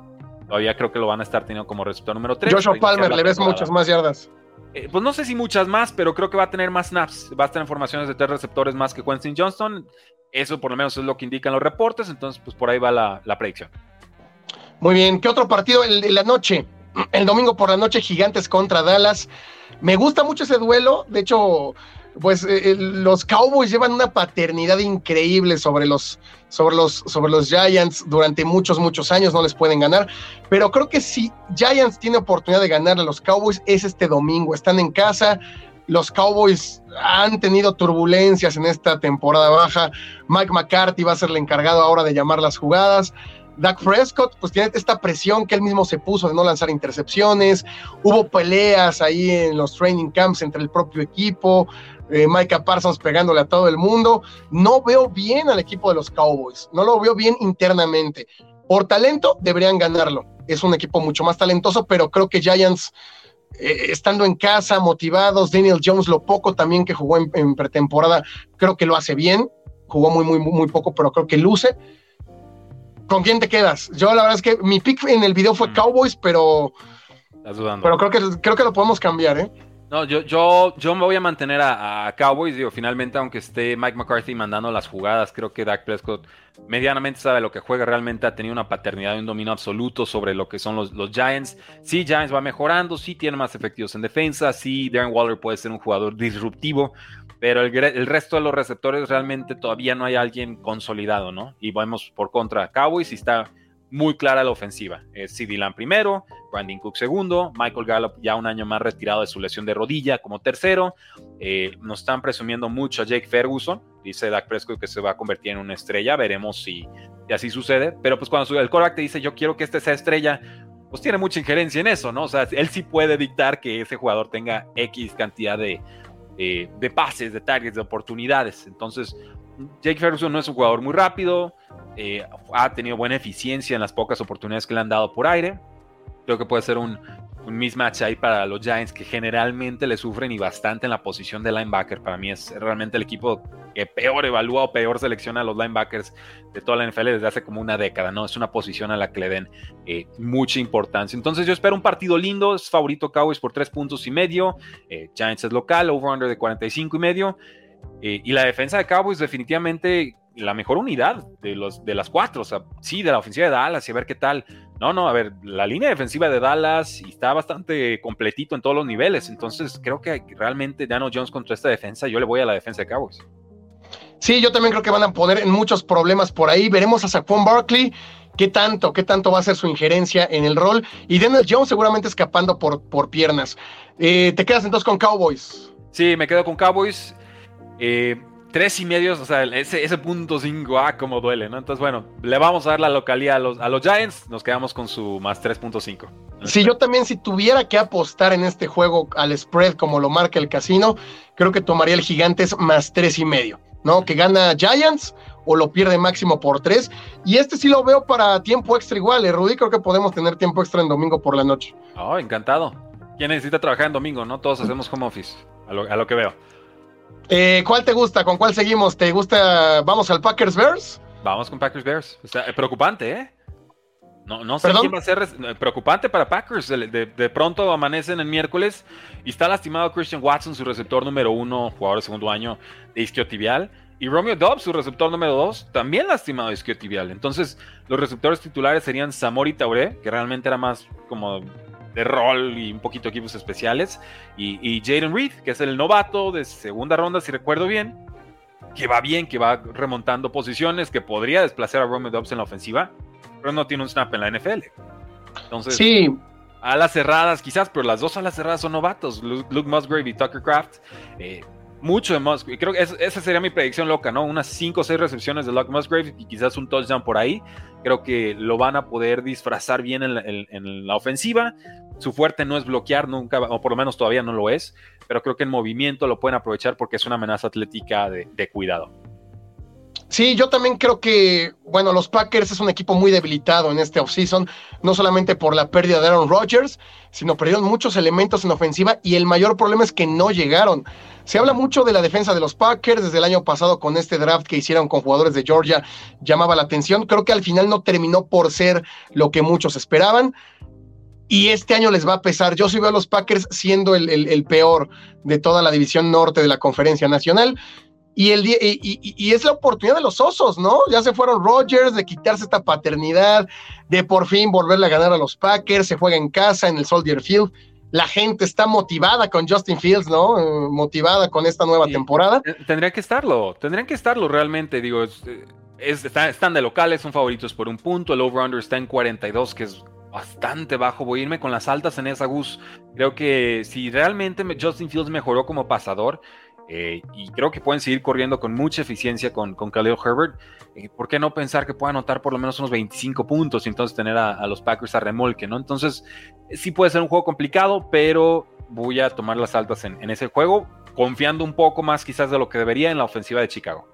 Todavía creo que lo van a estar teniendo como receptor número 3. Joshua Palmer, le ves muchas más yardas. Eh, pues no sé si muchas más, pero creo que va a tener más snaps. Va a tener formaciones de tres receptores más que Quentin Johnston. Eso por lo menos es lo que indican los reportes. Entonces, pues por ahí va la, predicción. Muy bien. ¿Qué otro partido? El de la noche. El domingo por la noche, Gigantes contra Dallas. Me gusta mucho ese duelo. De hecho, pues eh, los Cowboys llevan una paternidad increíble sobre los, sobre, los, sobre los Giants durante muchos, muchos años, no les pueden ganar, pero creo que si Giants tiene oportunidad de ganar a los Cowboys es este domingo, están en casa, los Cowboys han tenido turbulencias en esta temporada baja, Mike McCarthy va a ser el encargado ahora de llamar las jugadas, Dak Prescott, pues tiene esta presión que él mismo se puso de no lanzar intercepciones. Hubo peleas ahí en los training camps entre el propio equipo. Eh, Micah Parsons pegándole a todo el mundo. No veo bien al equipo de los Cowboys, no lo veo bien internamente. Por talento deberían ganarlo. Es un equipo mucho más talentoso, pero creo que Giants, eh, estando en casa, motivados, Daniel Jones, lo poco también que jugó en, pretemporada, creo que lo hace bien. Jugó muy, muy, muy poco, pero creo que luce. ¿Con quién te quedas? Yo la verdad es que mi pick en el video fue mm. Cowboys, pero... Pero creo que, creo que lo podemos cambiar, ¿eh? No, yo, yo, yo me voy a mantener a, Cowboys, digo, finalmente, aunque esté Mike McCarthy mandando las jugadas, creo que Dak Prescott medianamente sabe lo que juega, realmente ha tenido una paternidad y un dominio absoluto sobre lo que son los, los Giants. Sí, Giants va mejorando, sí tiene más efectivos en defensa, sí, Darren Waller puede ser un jugador disruptivo, pero el, el, resto de los receptores realmente todavía no hay alguien consolidado, ¿no? Y vamos por contra Cowboys y está muy clara la ofensiva. Es CD primero, Brandon Cook segundo, Michael Gallup ya un año más retirado de su lesión de rodilla como tercero. Eh, nos están presumiendo mucho a Jake Ferguson. Dice Dak Prescott que se va a convertir en una estrella. Veremos si, así sucede. Pero pues cuando el quarterback te dice yo quiero que este sea estrella, pues tiene mucha injerencia en eso, ¿no? O sea, él sí puede dictar que ese jugador tenga X cantidad de, de pases, de targets, de oportunidades. Entonces, Jake Ferguson no es un jugador muy rápido, eh, ha tenido buena eficiencia en las pocas oportunidades que le han dado por aire. Creo que puede ser un, un mismatch ahí para los Giants que generalmente le sufren y bastante en la posición de linebacker. Para mí es realmente el equipo que peor evalúa o peor selecciona a los linebackers de toda la NFL desde hace como una década, ¿no? Es una posición a la que le den eh, mucha importancia. Entonces yo espero un partido lindo, es favorito Cowboys por tres puntos y medio, eh, Giants es local, over-under de 45 y medio. Eh, y la defensa de Cowboys definitivamente la mejor unidad de, los, de las cuatro. O sea, sí, de la ofensiva de Dallas y a ver qué tal. No, no, a ver, la línea defensiva de Dallas está bastante completito en todos los niveles. Entonces, creo que realmente Daniel Jones contra esta defensa, yo le voy a la defensa de Cowboys. Sí, yo también creo que van a poner en muchos problemas por ahí. Veremos a Saquon Barkley. ¿Qué tanto, qué tanto va a ser su injerencia en el rol? Y Daniel Jones seguramente escapando por, por piernas. Eh, ¿Te quedas entonces con Cowboys? Sí, me quedo con Cowboys. Eh, tres y medios, o sea, ese, ese punto cinco, ah, como duele, ¿no? Entonces, bueno, le vamos a dar la localidad a los, a los Giants, nos quedamos con su más 3.5. Si yo también, si tuviera que apostar en este juego al spread como lo marca el casino, creo que tomaría el Gigantes más tres y medio, ¿no? Que gana Giants o lo pierde máximo por tres. Y este sí lo veo para tiempo extra igual, ¿eh, Rudy? Creo que podemos tener tiempo extra en domingo por la noche. Oh, encantado. ¿Quién necesita trabajar en domingo, no? Todos hacemos home office, a lo que veo. Eh, ¿Cuál te gusta? ¿Con cuál seguimos? ¿Te gusta? ¿Vamos al Packers Bears? Vamos con Packers Bears. O preocupante, ¿eh? No, no sé quién va a ser eh, preocupante para Packers. De, pronto amanecen el miércoles y está lastimado Christian Watson, su receptor número uno, jugador de segundo año de isquiotibial. Y Romeo Dobbs, su receptor número dos, también lastimado de isquiotibial. Entonces, los receptores titulares serían Samori Taure, que realmente era más como de rol y un poquito equipos especiales. Y, y Jaden Reed, que es el novato de segunda ronda, si recuerdo bien, que va bien, que va remontando posiciones, que podría desplazar a Romeo Dobbs en la ofensiva, pero no tiene un snap en la NFL. Entonces, sí. alas cerradas quizás, pero las dos alas cerradas son novatos, Luke, Musgrave y Tucker Craft. Eh, mucho de Musgrave. Creo que esa sería mi predicción loca, ¿no? Unas 5 o 6 recepciones de Luke Musgrave y quizás un touchdown por ahí. Creo que lo van a poder disfrazar bien en la ofensiva. Su fuerte no es bloquear nunca, o por lo menos todavía no lo es, pero creo que en movimiento lo pueden aprovechar porque es una amenaza atlética de, cuidado. Sí, yo también creo que, bueno, los Packers es un equipo muy debilitado en este offseason, no solamente por la pérdida de Aaron Rodgers, sino perdieron muchos elementos en ofensiva y el mayor problema es que no llegaron. Se habla mucho de la defensa de los Packers desde el año pasado con este draft que hicieron con jugadores de Georgia, llamaba la atención. Creo que al final no terminó por ser lo que muchos esperaban y este año les va a pesar. Yo sí veo a los Packers siendo el, peor de toda la división norte de la conferencia nacional. Y, el, y, es la oportunidad de los osos, ¿no? Ya se fueron Rodgers de quitarse esta paternidad, de por fin volverle a ganar a los Packers, se juega en casa, en el Soldier Field. La gente está motivada con Justin Fields, ¿no? Eh, motivada con esta nueva temporada. Tendría que estarlo, tendrían que estarlo realmente, digo, están de locales, son favoritos por un punto, el over-under está en 42, que es bastante bajo. Voy a irme con las altas en esa Gus. Creo que si realmente Justin Fields mejoró como pasador, eh, y creo que pueden seguir corriendo con mucha eficiencia con, con Khalil Herbert. Eh, ¿Por qué no pensar que pueda anotar por lo menos unos 25 puntos y entonces tener a, los Packers a remolque, ¿no? Entonces, sí puede ser un juego complicado, pero voy a tomar las altas en, en ese juego, confiando un poco más quizás de lo que debería en la ofensiva de Chicago.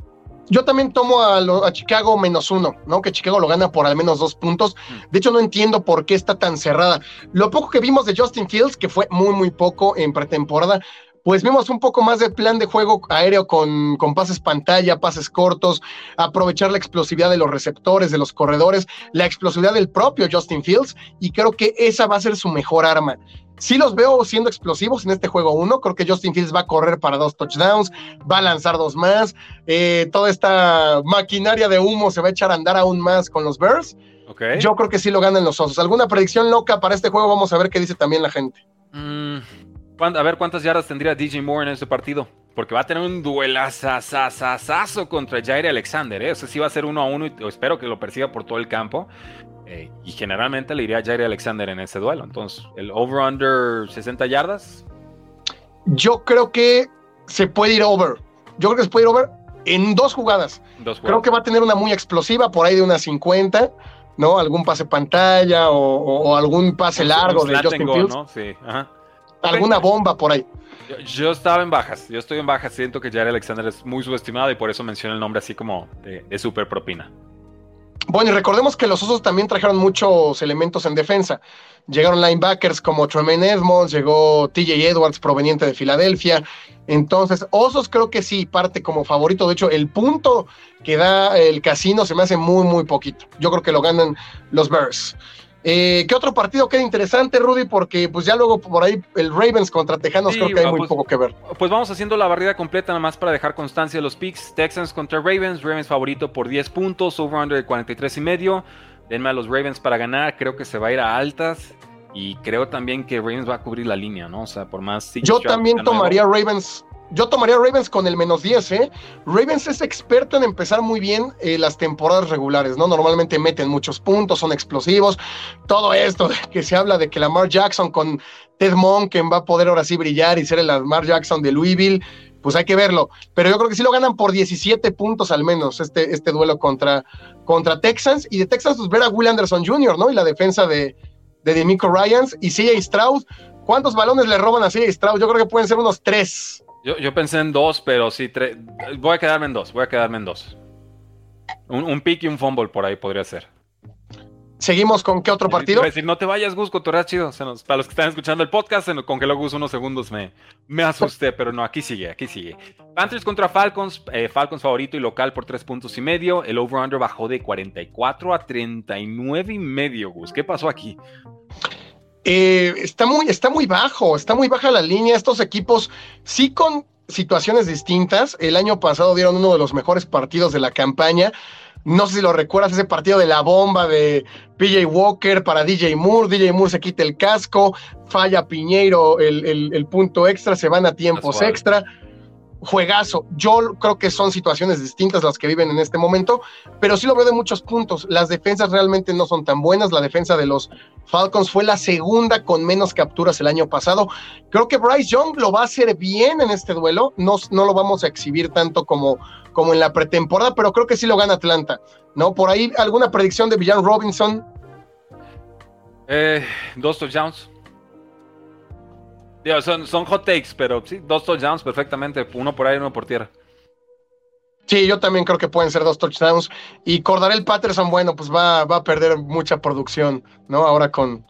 Yo también tomo a, Chicago menos uno, ¿no? Que Chicago lo gana por al menos dos puntos. Mm. De hecho, no entiendo por qué está tan cerrada. Lo poco que vimos de Justin Fields, que fue muy, muy poco en pretemporada, pues vimos un poco más de plan de juego aéreo con, con, pases pantalla, pases cortos, aprovechar la explosividad de los receptores, de los corredores, la explosividad del propio Justin Fields, y creo que esa va a ser su mejor arma. Sí los veo siendo explosivos en este juego uno. Creo que Justin Fields va a correr para dos touchdowns, va a lanzar dos más. Eh, toda esta maquinaria de humo se va a echar a andar aún más con los Bears. Yo creo que sí lo ganan los osos. ¿Alguna predicción loca para este juego? Vamos a ver qué dice también la gente. Mm, a ver cuántas yardas tendría DJ Moore en este partido. Porque va a tener un duelazazazazo contra Jair Alexander. ¿eh? O sea, sí va a ser uno a uno y espero que lo persiga por todo el campo. Eh, y generalmente le iría a Jair Alexander en ese duelo. Entonces, el over-under 60 yardas. Yo creo que se puede ir over. Yo creo que se puede ir over en dos jugadas. Creo que va a tener una muy explosiva, por ahí de unas 50, ¿no? Algún pase pantalla o, algún pase largo de Justin Fields. Sí. Alguna bomba por ahí. Yo, estaba en bajas, yo estoy en bajas, siento que Jair Alexander es muy subestimado y por eso menciono el nombre así como de, de super propina. Bueno, y recordemos que los Osos también trajeron muchos elementos en defensa. Llegaron linebackers como Tremaine Edmonds, llegó TJ Edwards proveniente de Filadelfia. Entonces, Osos creo que sí parte como favorito. De hecho, el punto que da el casino se me hace muy, muy poquito. Yo creo que lo ganan los Bears. Eh, ¿Qué otro partido queda interesante, Rudy? Porque pues ya luego por ahí el Ravens contra Tejanos creo que hay muy pues, poco que ver. Pues vamos haciendo la barrida completa nada más para dejar constancia de los picks. Texans contra Ravens, Ravens favorito por 10 puntos, over-under de 43 y medio. Denme a los Ravens para ganar, creo que se va a ir a altas. Y creo también que Ravens va a cubrir la línea, ¿no? O sea, por más... Yo también tomaría Ravens yo tomaría Ravens con el menos 10, ¿eh? Ravens es experto en empezar muy bien eh, las temporadas regulares, ¿no? Normalmente meten muchos puntos, son explosivos. Todo esto que se habla de que Lamar Jackson con Ted Monken va a poder ahora sí brillar y ser el Lamar Jackson de Louisville, pues hay que verlo. Pero yo creo que sí lo ganan por 17 puntos al menos este, este duelo contra, contra Texans. Y de Texans, pues ver a Will Anderson Jr., ¿no? Y la defensa de, de Demico Ryans y CJ Stroud. ¿Cuántos balones le roban a CJ Stroud? Yo creo que pueden ser unos tres. Yo, pensé en dos, pero sí, tres. Voy a quedarme en dos, voy a quedarme en dos. Un, pick y un fumble por ahí podría ser. ¿Seguimos con qué otro partido? decir, no te vayas, Gus, cotorreas chido. para los que están escuchando el podcast, con que lo Gus unos segundos me, me asusté, pero no, aquí sigue, aquí sigue. Panthers contra Falcons, eh, Falcons favorito y local por tres puntos y medio. El over-under bajó de 44 a 39 y medio, Gus. ¿Qué pasó aquí? Eh, está, muy, está muy bajo, está muy baja la línea. Estos equipos sí con situaciones distintas. El año pasado dieron uno de los mejores partidos de la campaña. No sé si lo recuerdas, ese partido de la bomba de PJ Walker para DJ Moore. DJ Moore se quita el casco, falla Piñeiro el, el punto extra, se van a tiempos extra juegazo. Yo creo que son situaciones distintas las que viven en este momento, pero sí lo veo de muchos puntos. Las defensas realmente no son tan buenas. La defensa de los Falcons fue la segunda con menos capturas el año pasado. Creo que Bryce Young lo va a hacer bien en este duelo. No, no lo vamos a exhibir tanto como, como en la pretemporada, pero creo que sí lo gana Atlanta. ¿No? Por ahí, ¿alguna predicción de Villan Robinson? Eh, dos touchdowns son, hot takes, pero sí, dos touchdowns perfectamente, uno por ahí, uno por tierra. Sí, yo también creo que pueden ser dos touchdowns. Y Cordarel Patterson, bueno, pues va, va a perder mucha producción, ¿no? Ahora con.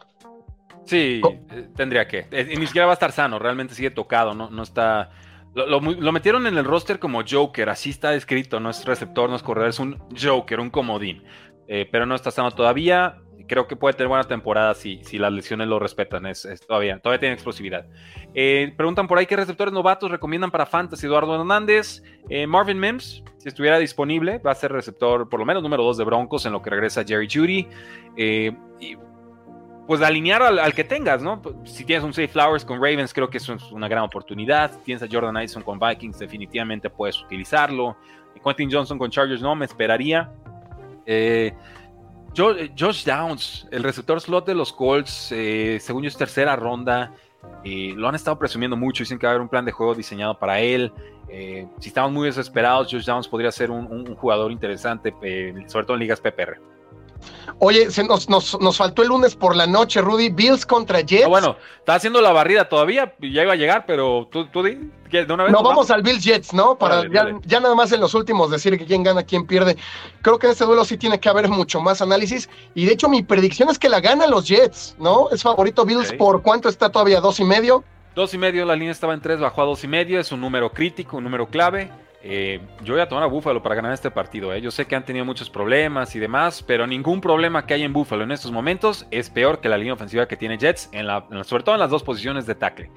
Sí, eh, tendría que. Eh, y ni siquiera va a estar sano, realmente sigue tocado, no, no está. Lo, metieron en el roster como Joker, así está escrito, no es receptor, no es corredor, es un Joker, un comodín. Eh, pero no está sano todavía creo que puede tener buena temporada si, si las lesiones lo respetan. Es, todavía, todavía tiene explosividad. Eh, preguntan por ahí qué receptores novatos recomiendan para Fantasy. Eduardo Hernández, eh, Marvin Mims, si estuviera disponible, va a ser receptor por lo menos número 2 de Broncos en lo que regresa Jerry Judy. Eh, y pues alinear al, que tengas, ¿no? Si tienes un Safe Flowers con Ravens, creo que es una gran oportunidad. tienes a Jordan Addison con Vikings, definitivamente puedes utilizarlo. Quentin Johnson con Chargers, no, me esperaría. Eh, Josh Downs, el receptor slot de los Colts, eh, según yo es tercera ronda. Eh, lo han estado presumiendo mucho. Dicen que va a haber un plan de juego diseñado para él. si estamos muy desesperados, Josh Downs podría ser un jugador interesante, sobre todo en ligas PPR. Oye, se nos, nos, faltó el lunes por la noche, Rudy. Bills contra Jets. bueno, está haciendo la barrida todavía, ya iba a llegar, pero tú, tú de una vez. No, vamos, al Bills Jets, ¿no? Para ya, nada más en los últimos decir que quién gana, quién pierde. Creo que en este duelo sí tiene que haber mucho más análisis. Y de hecho, mi predicción es que la ganan los Jets, ¿no? Es favorito Bills por cuánto está todavía, dos y medio. Dos y medio, la línea estaba en tres, bajó a dos y medio, es un número crítico, un número clave. Eh, yo voy a tomar a Búfalo para ganar este partido. Eh. Yo sé que han tenido muchos problemas y demás, pero ningún problema que hay en Búfalo en estos momentos es peor que la línea ofensiva que tiene Jets, en la, sobre todo en las dos posiciones de tackle.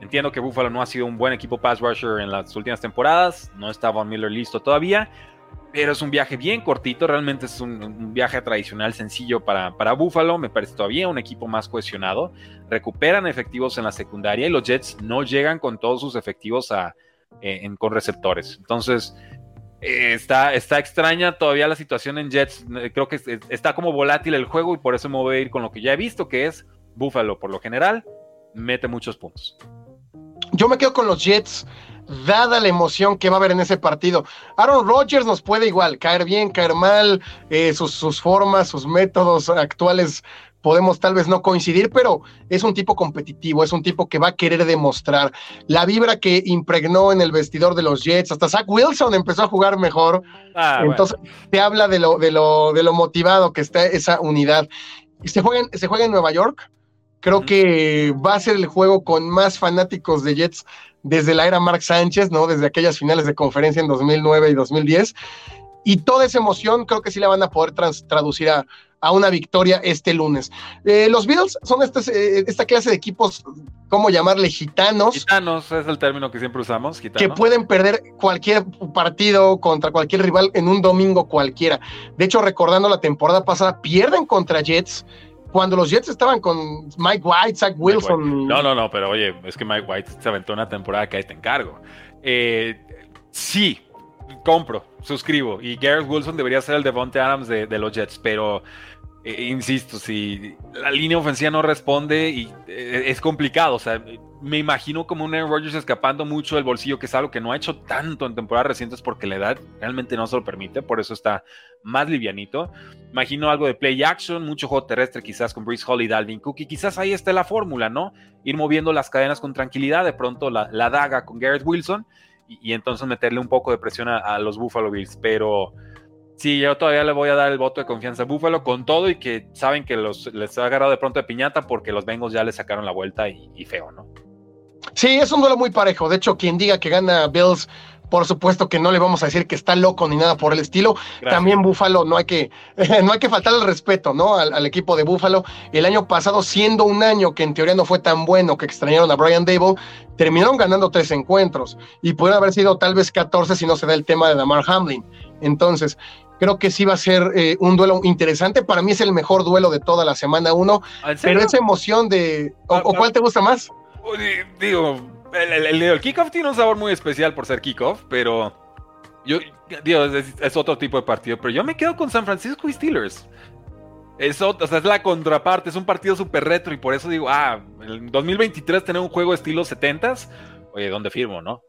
Entiendo que Búfalo no ha sido un buen equipo pass rusher en las últimas temporadas, no está Von Miller listo todavía, pero es un viaje bien cortito, realmente es un, viaje tradicional sencillo para, para Buffalo, me parece todavía un equipo más cohesionado, recuperan efectivos en la secundaria y los Jets no llegan con todos sus efectivos a, eh, con receptores. Entonces, Eh, está, está extraña todavía la situación en Jets. Creo que está como volátil el juego y por eso me voy a ir con lo que ya he visto, que es Buffalo por lo general, mete muchos puntos. Yo me quedo con los Jets, dada la emoción que va a haber en ese partido. Aaron Rodgers nos puede igual, caer bien, caer mal, eh, sus, sus, formas, sus métodos actuales podemos tal vez no coincidir, pero es un tipo competitivo, es un tipo que va a querer demostrar. La vibra que impregnó en el vestidor de los Jets, hasta Zach Wilson empezó a jugar mejor. Ah, Entonces, te habla de lo, de, lo, de lo motivado que está esa unidad. Se juega, se juega en Nueva York. Creo que va a ser el juego con más fanáticos de Jets desde la era Mark Sánchez, ¿no? Desde aquellas finales de conferencia en 2009 y 2010. Y toda esa emoción creo que sí la van a poder traducir a, a una victoria este lunes. Eh, los Bills son este, eh, esta clase de equipos, ¿cómo llamarle? Gitanos. Gitanos es el término que siempre usamos. Que pueden perder cualquier partido contra cualquier rival en un domingo cualquiera. De hecho, recordando la temporada pasada, pierden contra Jets cuando los Jets estaban con Mike White, Zach Wilson. No, no, no, pero oye, es que Mike White se aventó una temporada que ahí te encargo. Eh, sí, compro, suscribo. Y Garrett Wilson debería ser el Devonte Adams de, los Jets, pero eh, insisto, si la línea ofensiva no responde y eh, es complicado, o sea, me imagino como un Aaron Rodgers escapando mucho del bolsillo, que es algo que no ha hecho tanto en temporadas recientes porque la edad realmente no se lo permite, por eso está más livianito. Imagino algo de play action, mucho juego terrestre quizás con Breeze Hall y Dalvin Cook y quizás ahí esté la fórmula, ¿no? Ir moviendo las cadenas con tranquilidad, de pronto la, daga con Garrett Wilson y, entonces meterle un poco de presión a los Buffalo Bills, pero... Sí, yo todavía le voy a dar el voto de confianza a Buffalo con todo y que saben que los, les ha agarrado de pronto de piñata porque los Bengals ya le sacaron la vuelta y, feo, ¿no? Sí, es un duelo muy parejo. De hecho, quien diga que gana Bills, por supuesto que no le vamos a decir que está loco ni nada por el estilo. También Buffalo, no hay que, no hay que faltar el respeto, ¿no? Al, equipo de Buffalo. El año pasado, siendo un año que en teoría no fue tan bueno, que extrañaron a Brian Dable, terminaron ganando tres encuentros y pudieron haber sido tal vez 14 si no se da el tema de Damar Hamlin. Entonces, Creo que sí va a ser eh, un duelo interesante. Para mí es el mejor duelo de toda la semana uno. Pero esa emoción de. ¿O, ah, cuál te gusta más? Digo, el, el, kickoff tiene un sabor muy especial por ser kickoff, pero. Yo, digo, es, otro tipo de partido. Pero yo me quedo con San Francisco y Steelers. Es, o sea, es la contraparte, es un partido súper retro y por eso digo, ah, en 2023 tener un juego estilo 70s, oye, ¿dónde firmo, no?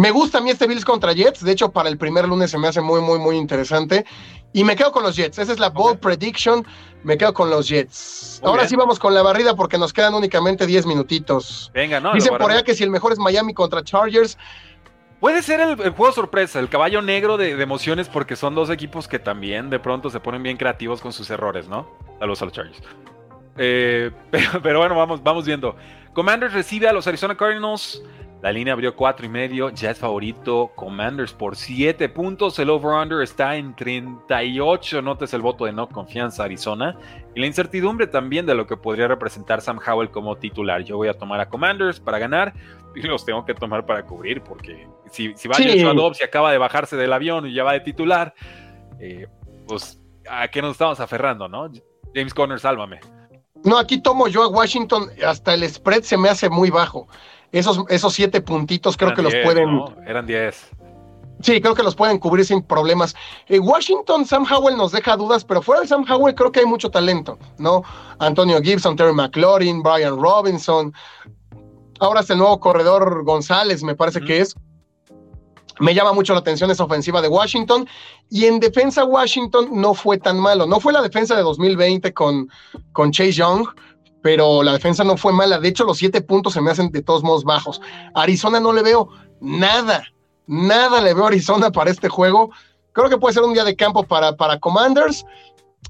Me gusta a mí este Bills contra Jets. De hecho, para el primer lunes se me hace muy, muy, muy interesante. Y me quedo con los Jets. Esa es la bold prediction. Me quedo con los Jets. Ahora sí vamos con la barrida porque nos quedan únicamente 10 minutitos. Venga, no. Dice por allá que si el mejor es Miami contra Chargers. Puede ser el, juego sorpresa, el caballo negro de, emociones, porque son dos equipos que también de pronto se ponen bien creativos con sus errores, ¿no? Saludos a los Chargers. Eh, pero, bueno, vamos, vamos viendo. Commanders recibe a los Arizona Cardinals. La línea abrió 4 y medio, ya es favorito Commanders por 7 puntos. El over-under está en 38. Notes el voto de no confianza Arizona. Y la incertidumbre también de lo que podría representar Sam Howell como titular. Yo voy a tomar a Commanders para ganar y los tengo que tomar para cubrir porque si, si va sí. a acaba de bajarse del avión y ya va de titular, eh, pues a qué nos estamos aferrando, ¿no? James Conner, sálvame. No, aquí tomo yo a Washington, hasta el spread se me hace muy bajo esos, esos siete puntitos creo que los pueden. Eran diez. Sí, creo que los pueden cubrir sin problemas. Eh, Washington, Sam Howell nos deja dudas, pero fuera de Sam Howell creo que hay mucho talento, ¿no? Antonio Gibson, Terry McLaurin, Brian Robinson. Ahora es el nuevo corredor González, me parece que es. Me llama mucho la atención esa ofensiva de Washington. Y en defensa, Washington no fue tan malo. No fue la defensa de 2020 con, con Chase Young, pero la defensa no fue mala. De hecho, los siete puntos se me hacen de todos modos bajos. Arizona no le veo nada, nada le veo a Arizona para este juego. Creo que puede ser un día de campo para, para Commanders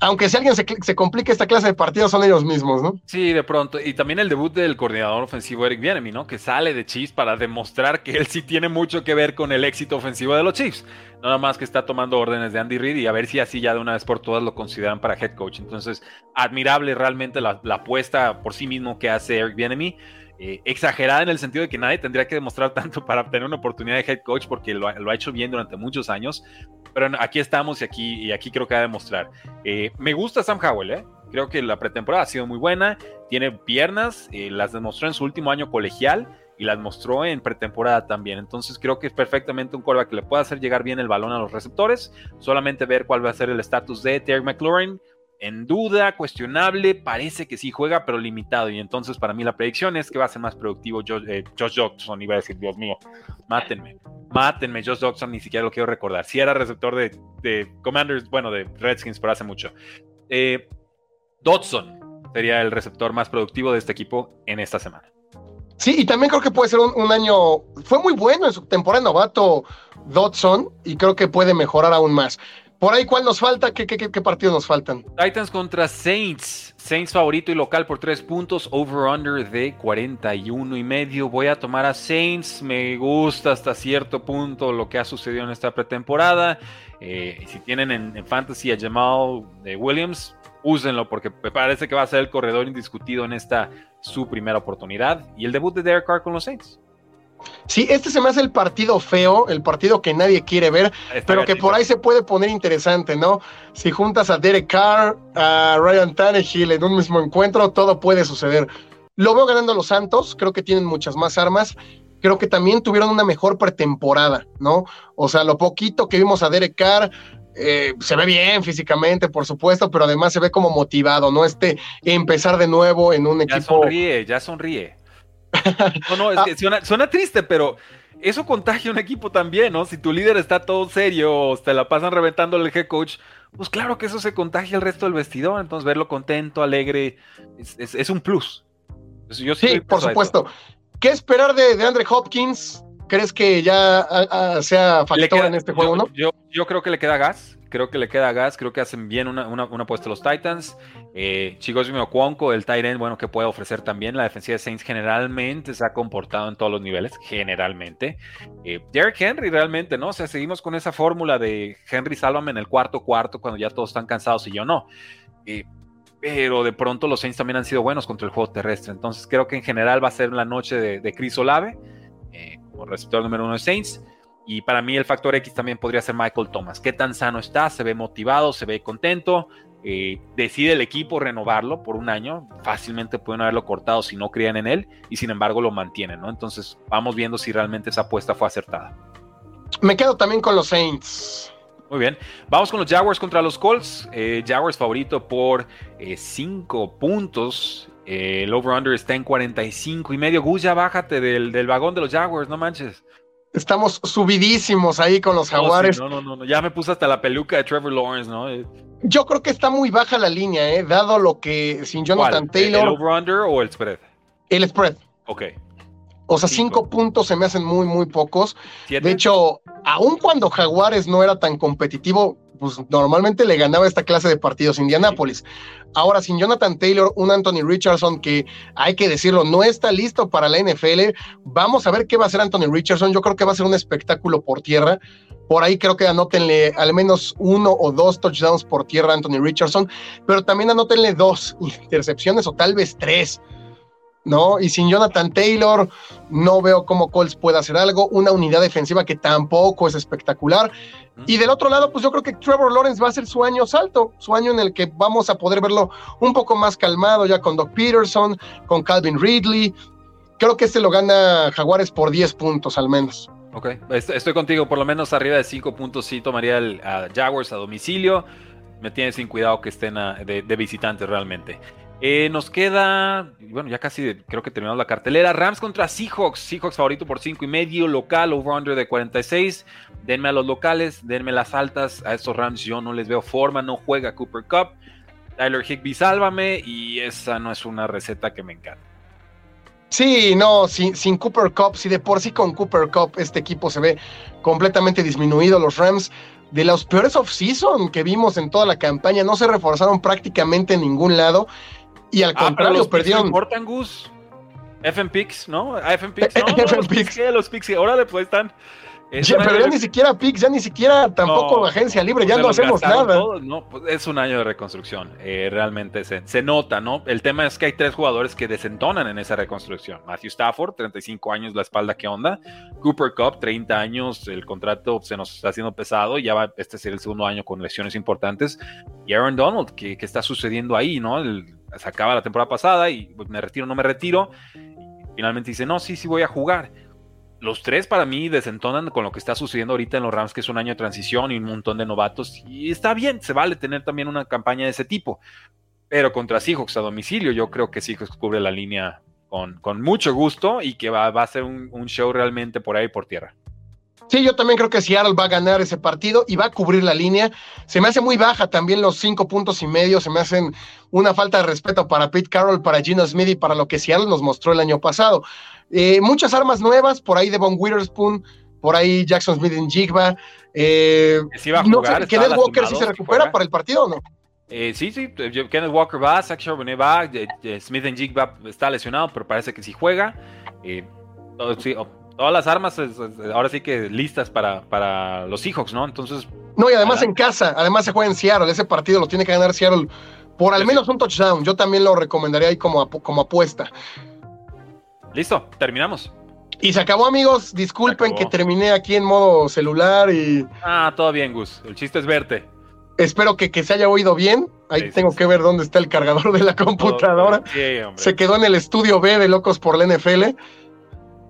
aunque si alguien se, complica esta clase de partidos, son ellos mismos, ¿no? Sí, de pronto. Y también el debut del coordinador ofensivo Eric Bienemy, ¿no? Que sale de Chiefs para demostrar que él sí tiene mucho que ver con el éxito ofensivo de los Chiefs. Nada más que está tomando órdenes de Andy Reid y a ver si así ya de una vez por todas lo consideran para head coach. Entonces, admirable realmente la, apuesta por sí mismo que hace Eric Bienemy. Eh, exagerada en el sentido de que nadie tendría que demostrar tanto para obtener una oportunidad de head coach porque lo, ha hecho bien durante muchos años, pero aquí estamos y aquí, y aquí creo que va a demostrar. Eh, me gusta Sam Howell, ¿eh? creo que la pretemporada ha sido muy buena, tiene piernas, eh, las demostró en su último año colegial y las mostró en pretemporada también. Entonces creo que es perfectamente un quarterback que le puede hacer llegar bien el balón a los receptores. Solamente ver cuál va a ser el estatus de Terry McLaurin. En duda, cuestionable, parece que sí juega, pero limitado. Y entonces para mí la predicción es que va a ser más productivo Josh, eh, Josh Dodson. Iba a decir, Dios mío, mátenme, mátenme. Josh Dodson ni siquiera lo quiero recordar. Si era receptor de, Commanders, bueno, de Redskins, pero hace mucho. Eh, Dodson sería el receptor más productivo de este equipo en esta semana. Sí, y también creo que puede ser un, año. Fue muy bueno en su temporada novato Dodson y creo que puede mejorar aún más. Por ahí, ¿cuál nos falta? ¿Qué, qué, partidos nos faltan? Titans contra Saints. Saints favorito y local por tres puntos. Over-under de 41 y medio. Voy a tomar a Saints. Me gusta hasta cierto punto lo que ha sucedido en esta pretemporada. Eh, si tienen en, Fantasy a Jamal eh, Williams, úsenlo porque me parece que va a ser el corredor indiscutido en esta su primera oportunidad y el debut de Derek Carr con los Saints. Sí, este se me hace el partido feo, el partido que nadie quiere ver, pero que por ahí se puede poner interesante, ¿no? Si juntas a Derek Carr, a Ryan Tannehill en un mismo encuentro, todo puede suceder. Lo veo ganando los Santos, creo que tienen muchas más armas. Creo que también tuvieron una mejor pretemporada, ¿no? O sea, lo poquito que vimos a Derek Carr, eh, se ve bien físicamente, por supuesto, pero además se ve como motivado, ¿no? Este empezar de nuevo en un equipo. Ya sonríe, ya sonríe. No, no, es que suena, triste, pero eso contagia un equipo también, ¿no? Si tu líder está todo serio o te la pasan reventando el head coach, pues claro que eso se contagia al resto del vestidor. Entonces, verlo contento, alegre, es, un plus. Yo sí, por supuesto. ¿Qué esperar de, de Andre Hopkins? ¿Crees que ya sea factor en este juego, no? Yo, yo, creo que le queda gas. Creo que le queda gas. Creo que hacen bien una, una, apuesta los Titans. Eh, Chicos Cuonco, el Titan, bueno, que puede ofrecer también. La defensiva de Saints generalmente se ha comportado en todos los niveles. Generalmente. Eh, Derrick Henry, realmente, ¿no? O sea, seguimos con esa fórmula de Henry, sálvame en el cuarto cuarto cuando ya todos están cansados y yo no. Eh, pero de pronto los Saints también han sido buenos contra el juego terrestre. Entonces creo que en general va a ser la noche de, de Chris Olave receptor número uno de Saints. Y para mí el factor X también podría ser Michael Thomas. ¿Qué tan sano está? ¿Se ve motivado? ¿Se ve contento? Eh, decide el equipo renovarlo por un año. Fácilmente pueden haberlo cortado si no creían en él y sin embargo lo mantienen, ¿no? Entonces vamos viendo si realmente esa apuesta fue acertada. Me quedo también con los Saints. Muy bien. Vamos con los Jaguars contra los Colts. Eh, Jaguars favorito por 5 eh, puntos. Eh, el over-under está en 45 y medio. Gus, ya bájate del, vagón de los Jaguars, no manches. Estamos subidísimos ahí con los Jaguares. No, no, no, ya me puse hasta la peluca de Trevor Lawrence, ¿no? Eh, Yo creo que está muy baja la línea, ¿eh? Dado lo que sin Jonathan Taylor. ¿El over-under o el spread? El spread. Ok. O sea, cinco. puntos se me hacen muy, muy pocos. De hecho, aun cuando Jaguares no era tan competitivo, pues normalmente le ganaba esta clase de partidos Indianápolis. Ahora, sin Jonathan Taylor, un Anthony Richardson que hay que decirlo, no está listo para la NFL. Vamos a ver qué va a hacer Anthony Richardson. Yo creo que va a ser un espectáculo por tierra. Por ahí creo que anótenle al menos uno o dos touchdowns por tierra a Anthony Richardson, pero también anótenle dos intercepciones o tal vez tres. ¿No? Y sin Jonathan Taylor, no veo cómo Colts pueda hacer algo. Una unidad defensiva que tampoco es espectacular. Y del otro lado, pues yo creo que Trevor Lawrence va a ser su año salto, su año en el que vamos a poder verlo un poco más calmado ya con Doc Peterson, con Calvin Ridley. Creo que este lo gana Jaguares por 10 puntos al menos. Ok, estoy contigo, por lo menos arriba de 5 puntos sí tomaría el, a Jaguars a domicilio. Me tiene sin cuidado que estén de, de visitantes realmente. Eh, nos queda, bueno, ya casi creo que terminamos la cartelera. Rams contra Seahawks. Seahawks favorito por 5 y medio. Local, over-under de 46. Denme a los locales, denme las altas. A estos Rams yo no les veo forma. No juega Cooper Cup. Tyler Higby, sálvame. Y esa no es una receta que me encanta. Sí, no, sin, sin Cooper Cup, si de por sí con Cooper Cup este equipo se ve completamente disminuido, los Rams de los peores off-season que vimos en toda la campaña, no se reforzaron prácticamente en ningún lado y al ah, contrario, los perdieron. importan, Gus. FM Pix, ¿no? FM Pix, no, FM Pix. Los Pix, órale, pues están. Ya, pero ya ni siquiera Pix, ya ni siquiera tampoco agencia libre, ya no hacemos nada. no, pues es un año de reconstrucción, eh, realmente se, se, nota, ¿no? El tema es que hay tres jugadores que desentonan en esa reconstrucción. Matthew Stafford, 35 años, la espalda, ¿qué onda? Cooper Cup, 30 años, el contrato se nos está haciendo pesado, ya va este ser el segundo año con lesiones importantes. Y Aaron Donald, ¿qué, qué está sucediendo ahí, no? El, se acaba la temporada pasada y pues, me retiro, no me retiro. finalmente dice, no, sí, sí voy a jugar. Los tres para mí desentonan con lo que está sucediendo ahorita en los Rams, que es un año de transición y un montón de novatos. Y está bien, se vale tener también una campaña de ese tipo. Pero contra Seahawks a domicilio, yo creo que Seahawks cubre la línea con, con mucho gusto y que va, a ser un, un show realmente por ahí por tierra. Sí, yo también creo que Seattle va a ganar ese partido y va a cubrir la línea. Se me hace muy baja también los cinco puntos y medio, se me hacen una falta de respeto para Pete Carroll, para Gino Smith y para lo que Seattle nos mostró el año pasado. Eh, muchas armas nuevas, por ahí Devon Witherspoon, por ahí Jackson Smith en Jigba. Eh, no sé, ¿Kenneth Walker sí se recupera para el partido o no? Eh, sí, sí, Kenneth Walker va, Zach Charbonnet va, Smith en Jigba está lesionado, pero parece que sí juega. sí, todas las armas ahora sí que listas para, para los Seahawks, ¿no? Entonces. No, y además en casa, además se juega en Seattle, ese partido lo tiene que ganar Seattle por al menos un touchdown. Yo también lo recomendaría ahí como, como apuesta. Listo, terminamos. Y se acabó, amigos. Disculpen que terminé aquí en modo celular y. Ah, todo bien, Gus. El chiste es verte. Espero que, que se haya oído bien. Ahí tengo que ver dónde está el cargador de la computadora. se quedó en el estudio B de Locos por la NFL.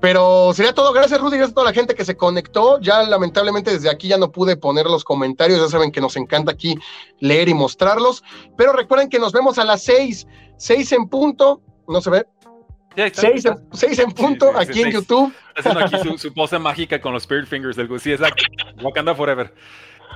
Pero sería todo. Gracias, Rudy. Gracias a toda la gente que se conectó. Ya lamentablemente desde aquí ya no pude poner los comentarios. Ya saben que nos encanta aquí leer y mostrarlos. Pero recuerden que nos vemos a las seis. Seis en punto. No se ve. seis, en, punto aquí en YouTube. Haciendo aquí su, su, pose mágica con los Spirit Fingers del Sí, exacto. Wakanda Forever.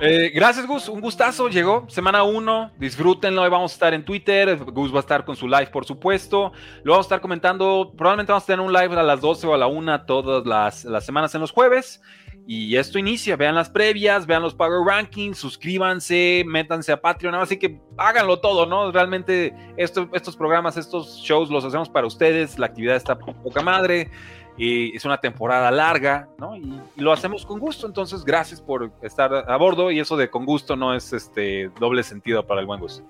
Eh, gracias, Gus. Un gustazo. Llegó semana 1. Disfrútenlo. Hoy vamos a estar en Twitter. Gus va a estar con su live, por supuesto. Lo vamos a estar comentando. Probablemente vamos a tener un live a las 12 o a la 1 todas las, las semanas en los jueves. Y esto inicia. Vean las previas, vean los Power Rankings, suscríbanse, métanse a Patreon. Así que háganlo todo, ¿no? Realmente estos programas, estos shows los hacemos para ustedes. La actividad está poca madre y es una temporada larga, ¿no? Y, lo hacemos con gusto, entonces gracias por estar a bordo y eso de con gusto no es este doble sentido para el buen gusto.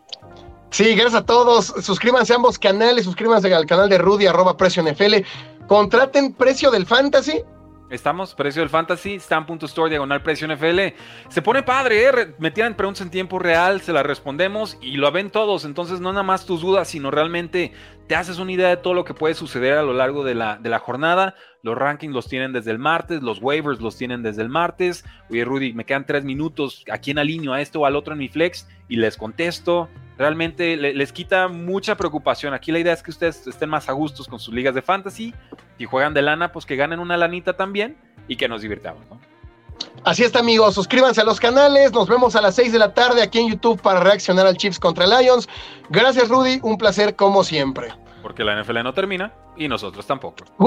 Sí, gracias a todos. Suscríbanse a ambos canales, suscríbanse al canal de Rudy, arroba precio NFL. Contraten precio del fantasy Estamos, precio del fantasy, stamp.store, diagonal precio NFL. Se pone padre, ¿eh? Me tiran preguntas en tiempo real, se las respondemos y lo ven todos. Entonces, no nada más tus dudas, sino realmente te haces una idea de todo lo que puede suceder a lo largo de la, de la jornada. Los rankings los tienen desde el martes, los waivers los tienen desde el martes. Oye, Rudy, me quedan tres minutos. ¿A quién alineo? ¿A esto o al otro en mi flex? Y les contesto realmente les quita mucha preocupación. Aquí la idea es que ustedes estén más a gustos con sus ligas de fantasy. y juegan de lana, pues que ganen una lanita también y que nos divirtamos, Así está, amigos. Suscríbanse a los canales. Nos vemos a las 6 de la tarde aquí en YouTube para reaccionar al Chiefs contra Lions. Gracias, Rudy. Un placer como siempre. Porque la NFL no termina y nosotros tampoco.